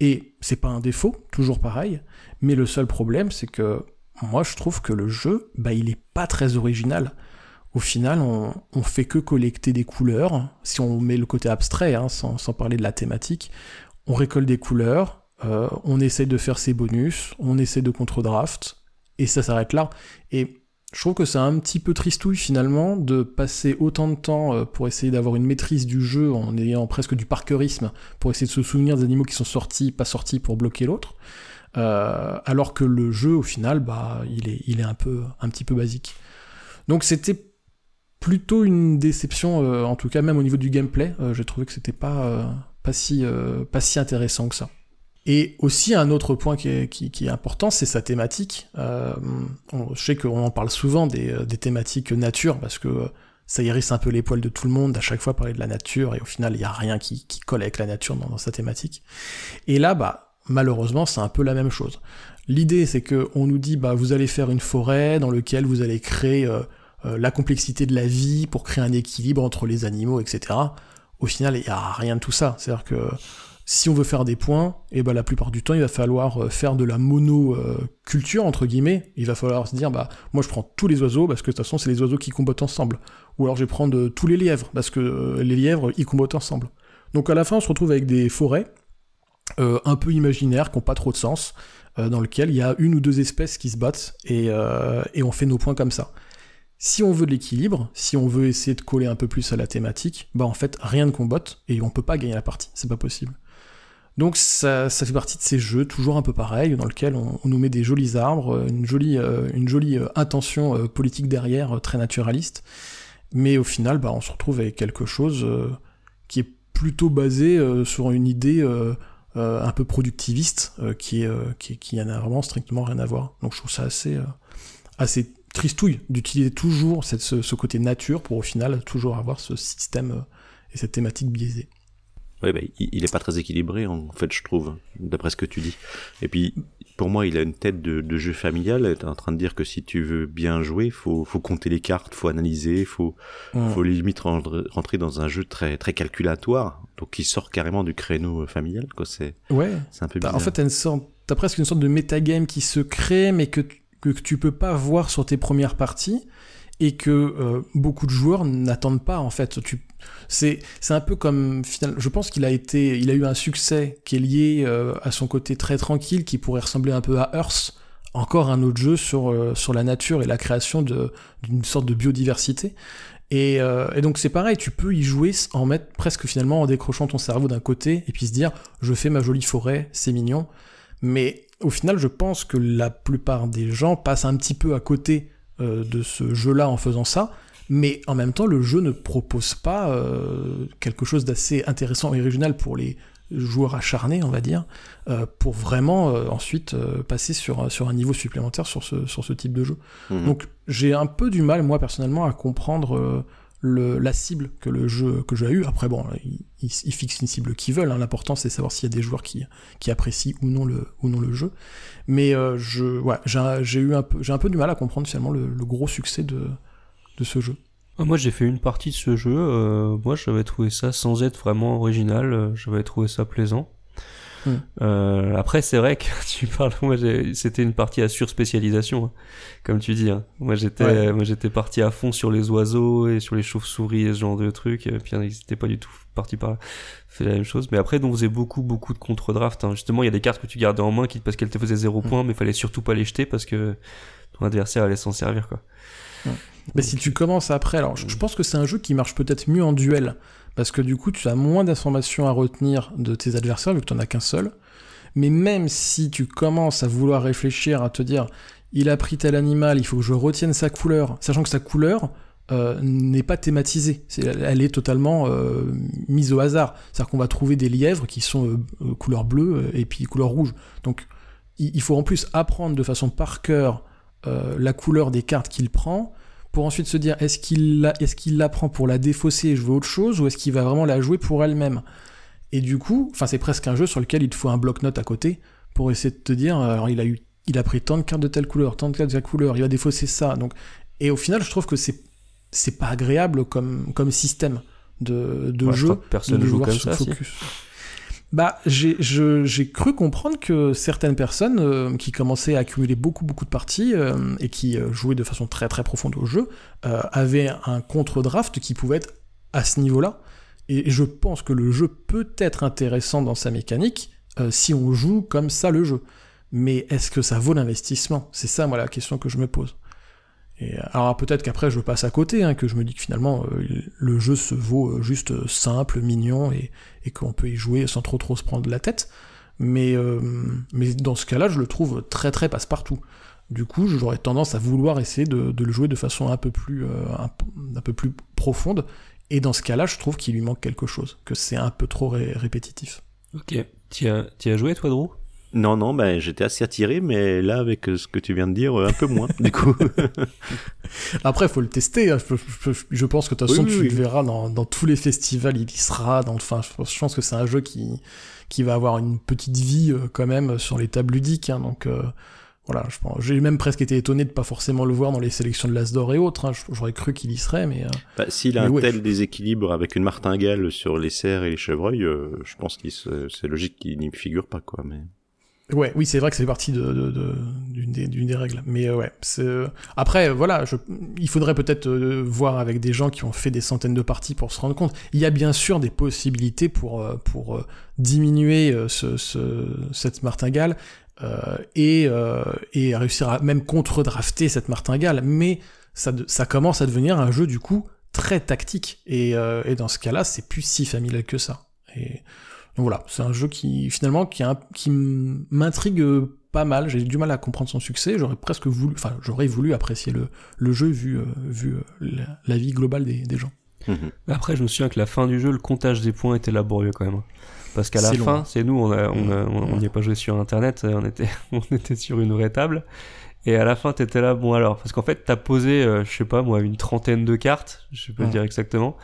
Et c'est pas un défaut, toujours pareil, mais le seul problème, c'est que moi je trouve que le jeu, bah il est pas très original. Au final, on, fait que collecter des couleurs, si on met le côté abstrait, hein, sans, sans, parler de la thématique, on récolte des couleurs, euh, on essaie de faire ses bonus, on essaie de contre-draft, et ça s'arrête là. Et je trouve que c'est un petit peu tristouille finalement de passer autant de temps euh, pour essayer d'avoir une maîtrise du jeu en ayant presque du parkeurisme pour essayer de se souvenir des animaux qui sont sortis, pas sortis pour bloquer l'autre. Euh, alors que le jeu au final, bah, il est, il est un peu, un petit peu basique. Donc c'était plutôt une déception, euh, en tout cas même au niveau du gameplay. J'ai trouvé que c'était pas, pas si, pas si intéressant que ça. Et aussi un autre point qui est, important, c'est sa thématique. Euh, je sais qu'on en parle souvent des, euh, thématiques nature, parce que ça hérisse un peu les poils de tout le monde à chaque fois parler de la nature, et au final il n'y a rien qui, colle avec la nature dans, sa thématique. Et là, bah, malheureusement, c'est un peu la même chose. L'idée, c'est que on nous dit, bah, vous allez faire une forêt dans laquelle vous allez créer euh, euh, la complexité de la vie pour créer un équilibre entre les animaux, etc. Au final, il n'y a rien de tout ça. C'est-à-dire que si on veut faire des points, et eh ben la plupart du temps, il va falloir euh, faire de la monoculture, entre guillemets. Il va falloir se dire, bah, moi je prends tous les oiseaux, parce que de toute façon, c'est les oiseaux qui combattent ensemble. Ou alors je vais prendre euh, tous les lièvres, parce que euh, les lièvres, ils combattent ensemble. Donc à la fin, on se retrouve avec des forêts, un peu imaginaires, qui n'ont pas trop de sens, dans lesquelles il y a une ou deux espèces qui se battent, et, on fait nos points comme ça. Si on veut de l'équilibre, si on veut essayer de coller un peu plus à la thématique, bah en fait rien ne combatte et on peut pas gagner la partie, c'est pas possible. Donc ça, fait partie de ces jeux toujours un peu pareils, dans lesquels on, nous met des jolis arbres, une jolie, euh, une jolie euh, intention euh, politique derrière, très naturaliste, mais au final, bah, on se retrouve avec quelque chose qui est plutôt basé sur une idée un peu productiviste, qui, qui, qui n'a vraiment strictement rien à voir. Donc je trouve ça assez, assez tristouille d'utiliser toujours cette, ce, ce, côté nature pour au final toujours avoir ce système et cette thématique biaisée. Oui, bah, il est pas très équilibré en fait, je trouve, d'après ce que tu dis. Et puis, pour moi, il a une tête de, de jeu familial. T'es en train de dire que si tu veux bien jouer, faut faut compter les cartes, faut analyser, faut faut limite rentrer dans un jeu très très calculatoire, donc qui sort carrément du créneau familial. Quoi, c'est ouais. Un peu bizarre. En fait, sorte, t'as presque une sorte de metagame qui se crée, mais que que tu peux pas voir sur tes premières parties et que euh, beaucoup de joueurs n'attendent pas en fait. Tu, c'est, un peu comme je pense qu'il a été, il a eu un succès qui est lié euh, à son côté très tranquille, qui pourrait ressembler un peu à Earth, encore un autre jeu sur euh, sur la nature et la création d'une sorte de biodiversité. Et, et donc c'est pareil, tu peux y jouer en mettre presque finalement en décrochant ton cerveau d'un côté et puis se dire je fais ma jolie forêt, c'est mignon. Mais au final, je pense que la plupart des gens passent un petit peu à côté euh, de ce jeu-là en faisant ça, Mais en même temps, le jeu ne propose pas euh, quelque chose d'assez intéressant et original pour les joueurs acharnés, on va dire, euh, pour vraiment euh, ensuite passer sur, sur un niveau supplémentaire sur ce, sur ce type de jeu. Mhm. Donc j'ai un peu du mal, moi personnellement, à comprendre le, la cible que le jeu que jeu a eu. Après, bon, ils, fixent une cible qu'ils veulent. Hein. L'important, c'est de savoir s'il y a des joueurs qui, qui apprécient ou non le, ou non le jeu. Mais euh, je, ouais, j'ai eu un peu, j'ai un peu du mal à comprendre finalement le, le gros succès de, de ce jeu. Ah, Moi, j'ai fait une partie de ce jeu. euh, moi, j'avais trouvé ça sans être vraiment original. euh, J'avais trouvé ça plaisant. Hmm. Euh, après, c'est vrai que tu parles. Moi, j'ai- c'était une partie à surspécialisation, hein, comme tu dis. hein. Moi, j'étais, Ouais. moi, j'étais parti à fond sur les oiseaux et sur les chauves-souris et ce genre de trucs. Et puis, ils n'étaient pas du tout parti par là. fait la même chose. Mais après, on faisait beaucoup, beaucoup de contre-draft. hein. Justement, il y a des cartes que tu gardais en main qui, parce qu'elles te faisaient zéro Hmm. point, mais fallait surtout pas les jeter parce que ton adversaire allait s'en servir, quoi. Mais si tu commences après, alors je, pense que c'est un jeu qui marche peut-être mieux en duel, parce que du coup tu as moins d'informations à retenir de tes adversaires vu que tu n'en as qu'un seul. Mais même si tu commences à vouloir réfléchir, à te dire, il a pris tel animal, il faut que je retienne sa couleur, sachant que sa couleur euh, n'est pas thématisée, elle est totalement euh, mise au hasard. C'est-à-dire qu'on va trouver des lièvres qui sont euh, couleur bleue et puis couleur rouge. Donc il, il faut en plus apprendre de façon par cœur euh, la couleur des cartes qu'il prend pour ensuite se dire est-ce qu'il la, la prend pour la défausser et jouer autre chose ou est-ce qu'il va vraiment la jouer pour elle-même? Et du coup enfin c'est presque un jeu sur lequel il te faut un bloc-notes à côté pour essayer de te dire alors il a eu il a pris tant de cartes de telle couleur tant de cartes de telle couleur il va défausser ça. Donc et au final je trouve que c'est c'est pas agréable comme comme système de, de Ouais, jeu personne de joue comme ça, si. Bah, j'ai cru comprendre que certaines personnes euh, qui commençaient à accumuler beaucoup beaucoup de parties euh, et qui euh, jouaient de façon très très profonde au jeu avaient un contre-draft qui pouvait être à ce niveau-là. Et je pense que le jeu peut être intéressant dans sa mécanique si on joue comme ça le jeu. Mais est-ce que ça vaut l'investissement? C'est ça, moi, la question que je me pose. Et, alors peut-être qu'après je passe à côté, hein, que je me dis que finalement le jeu se vaut juste simple, mignon et, et qu'on peut y jouer sans trop trop se prendre la tête. Mais, euh, mais dans ce cas-là, je le trouve très très passe-partout. Du coup, j'aurais tendance à vouloir essayer de, le jouer de façon un peu plus euh, un, peu plus profonde. Et dans ce cas-là, je trouve qu'il lui manque quelque chose, que c'est un peu trop ré- répétitif. Ok. Tu as, as joué, toi, Drew? Non, non, ben, j'étais assez attiré, mais là, avec euh, ce que tu viens de dire, euh, un peu moins, du coup. Après, il faut le tester. hein. Je, je- je- je pense que de toute façon, Oui, tu oui. le verras dans, dans tous les festivals, il y sera. Dans, enfin, je pense, je pense que c'est un jeu qui, qui va avoir une petite vie euh, quand même sur les tables ludiques. hein. donc euh, voilà, je pense. J'ai même presque été étonné de pas forcément le voir dans les sélections de l'As d'Or et autres. hein. J'aurais cru qu'il y serait, mais euh, Bah, S'il a Mais un ouais, tel déséquilibre avec une martingale sur les cerfs et les chevreuils, je pense que c'est logique qu'il n'y figure pas, quoi. Mais... Ouais, oui, c'est vrai que c'est partie de, de, de- d'une des, d'une règles. Mais euh, ouais, euh, après voilà, il faudrait peut-être euh, voir avec des gens qui ont fait des centaines de parties pour se rendre compte. Il y a bien sûr des possibilités pour euh, pour diminuer ce, ce, cette martingale et et réussir à même contre-drafter cette martingale. Mais ça commence à devenir un jeu du coup très tactique et dans ce cas-là, c'est plus si familial que ça. Donc voilà, c'est un jeu qui finalement qui, a m'intrigue euh, pas mal. J'ai du mal à comprendre son succès. J'aurais presque voulu, enfin j'aurais voulu apprécier le, le jeu vu, euh, vu euh, la, la vie globale des, des gens. Mhm. Après, je me souviens que la fin du jeu, le comptage des points était laborieux quand même. Parce qu'à la long, fin, hein. c'est nous, on a, on a- on- on n'y a pas joué sur internet, on était, on était sur une vraie table. Et à la fin, t'étais là, bon alors, parce qu'en fait, t'as posé, euh, je sais pas moi, une trentaine de cartes, je peux Ouais. le dire exactement.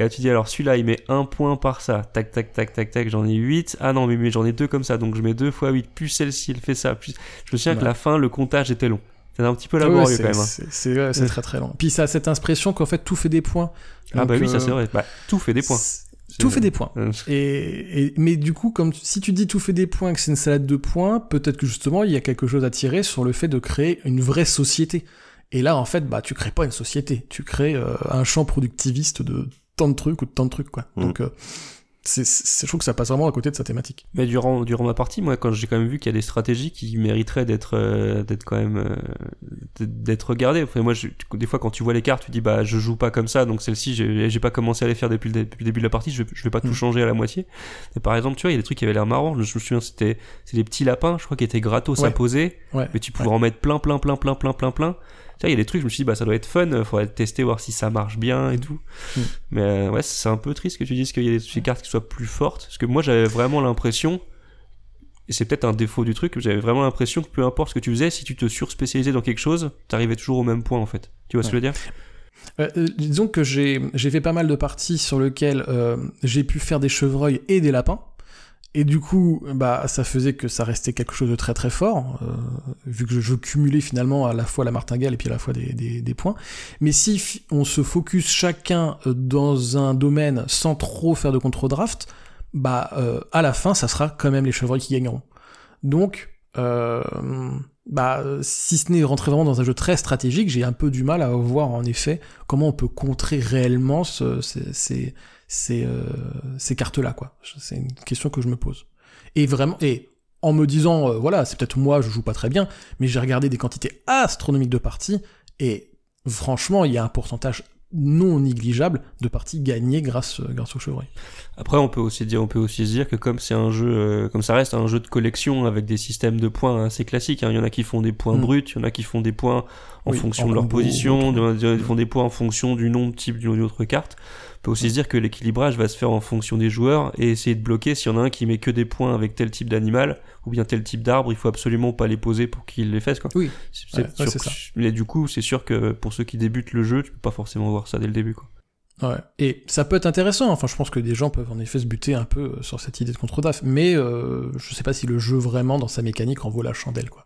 Et là, tu dis, alors celui-là, il met un point par ça. Tac, tac, tac, tac, tac, j'en ai 8. Ah non, mais, mais j'en ai deux comme ça, donc je mets 2 fois 8, plus celle-ci, elle fait ça. Plus... Je me souviens que la fin, le comptage était long. C'était un petit peu laborieux c'est- quand même. hein. C'est c'est- ouais, c'est très très long. Puis ça a cette impression qu'en fait tout fait des points. Ah bah oui, ça euh, c'est vrai. Bah, tout fait des points. c'est- Tout fait des points. Euh, Et, et- mais du coup, comme si tu dis tout fait des points, que c'est une salade de points, peut-être que justement il y a quelque chose à tirer sur le fait de créer une vraie société. Et là, en fait, bah tu crées pas une société, tu crées euh, un champ productiviste de tant de trucs ou de tant de trucs quoi. Mhm. Donc euh, c'est, c'est- je trouve que ça passe vraiment à côté de sa thématique. Mais durant, durant ma partie, moi, quand j'ai quand même vu qu'il y a des stratégies qui mériteraient d'être, euh, d'être quand même, euh, d'être regardées. Enfin, moi, je- des fois, quand tu vois les cartes, tu dis, bah, je joue pas comme ça, donc celle-ci, j'ai j'ai pas commencé à les faire depuis le, depuis le début de la partie, je, vais- je vais pas tout Mm. changer à la moitié. Et par exemple, tu vois, il y a des trucs qui avaient l'air marrants. Je me souviens, c'était, c'est des petits lapins, je crois, qui étaient gratos à poser, Ouais. mais tu pouvais en mettre plein, plein, plein, plein, plein, plein, plein. Tu vois, il y a des trucs, je me suis dit, bah, ça doit être fun, faudrait tester, voir si ça marche bien et tout. Mm. Mais euh, ouais, c'est un peu triste que tu dises qu'il y a des, cartes qui soient plus fortes. Parce que moi, j'avais vraiment l'impression, et c'est peut-être un défaut du truc, j'avais vraiment l'impression que peu importe ce que tu faisais, si tu te surspécialisais dans quelque chose, t'arrivais toujours au même point, en fait. Tu vois ce que je veux dire? Euh, euh, disons que j'ai j'ai fait pas mal de parties sur lesquelles euh, j'ai pu faire des chevreuils et des lapins. Et du coup, bah, ça faisait que ça restait quelque chose de très très fort, euh, vu que je, cumulais finalement à la fois la martingale et puis à la fois des, des, des points. Mais si on se focus chacun euh, dans un domaine sans trop faire de contre-draft, bah, euh, à la fin, ça sera quand même les chevreuils qui gagneront. Donc, euh, bah, si ce n'est rentrer vraiment dans un jeu très stratégique, j'ai un peu du mal à voir en effet comment on peut contrer réellement ce- ces, ces, ces, euh, ces cartes-là, quoi. C'est une question que je me pose. Et vraiment, et en me disant, euh, voilà, c'est peut-être moi, je joue pas très bien, mais j'ai regardé des quantités astronomiques de parties, et franchement, il y a un pourcentage non négligeable de parties gagnées grâce, euh, grâce au chevreuil. Après, on peut aussi dire, on peut aussi se dire que comme c'est un jeu, euh, comme ça reste un jeu de collection avec des systèmes de points assez classiques, hein, il y en a qui font des points Mm. bruts, il y en a qui font des points en Oui, fonction en de leur combo, position, ou il y en a autre. qui font des points en fonction du nombre type d'une autre carte. On peut aussi se dire que l'équilibrage va se faire en fonction des joueurs et essayer de bloquer s'il y en a un qui met que des points avec tel type d'animal ou bien tel type d'arbre, il faut absolument pas les poser pour qu'il les fasse quoi. Oui. Ouais, ouais, ça. Mais du coup, c'est sûr que pour ceux qui débutent le jeu, tu peux pas forcément voir ça dès le début quoi. Ouais. Et ça peut être intéressant. Enfin, je pense que des gens peuvent en effet se buter un peu euh, sur cette idée de contre-draft, mais euh, je sais pas si le jeu vraiment dans sa mécanique en vaut la chandelle, quoi.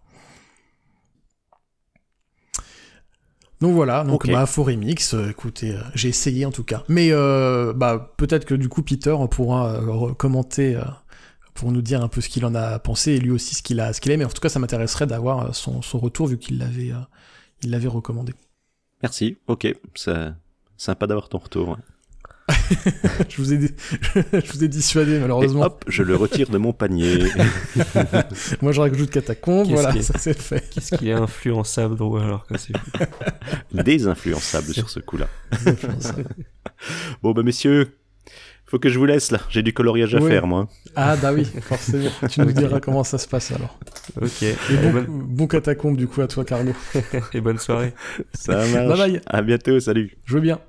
Donc voilà, donc Ok. bah faux remix, euh, écoutez, euh, j'ai essayé en tout cas. Mais euh, bah peut-être que du coup Peter pourra commenter pour nous dire un peu ce qu'il en a pensé et lui aussi ce qu'il a ce qu'il aime. Mais en tout cas, ça m'intéresserait d'avoir son, son retour vu qu'il l'avait il l'avait recommandé. Merci, ok, c'est sympa d'avoir ton retour. je vous ai je vous ai dissuadé Et malheureusement. hop, je le retire de mon panier. Moi, je rajoute catacombe, voilà, est- ça c'est fait. Qu'est-ce qu'il est influençable drôle alors que c'est Désinfluençable sur ce coup-là. Bon, bah, messieurs, faut que je vous laisse là. J'ai du coloriage à Oui. faire, moi. Ah bah oui, forcément. Tu nous diras comment ça se passe alors. Ok. Et Et bon, bonne, bon catacombe du coup à toi, Carlo. et bonne soirée. Ça marche. Bye bye. À bientôt, salut. Je veux bien.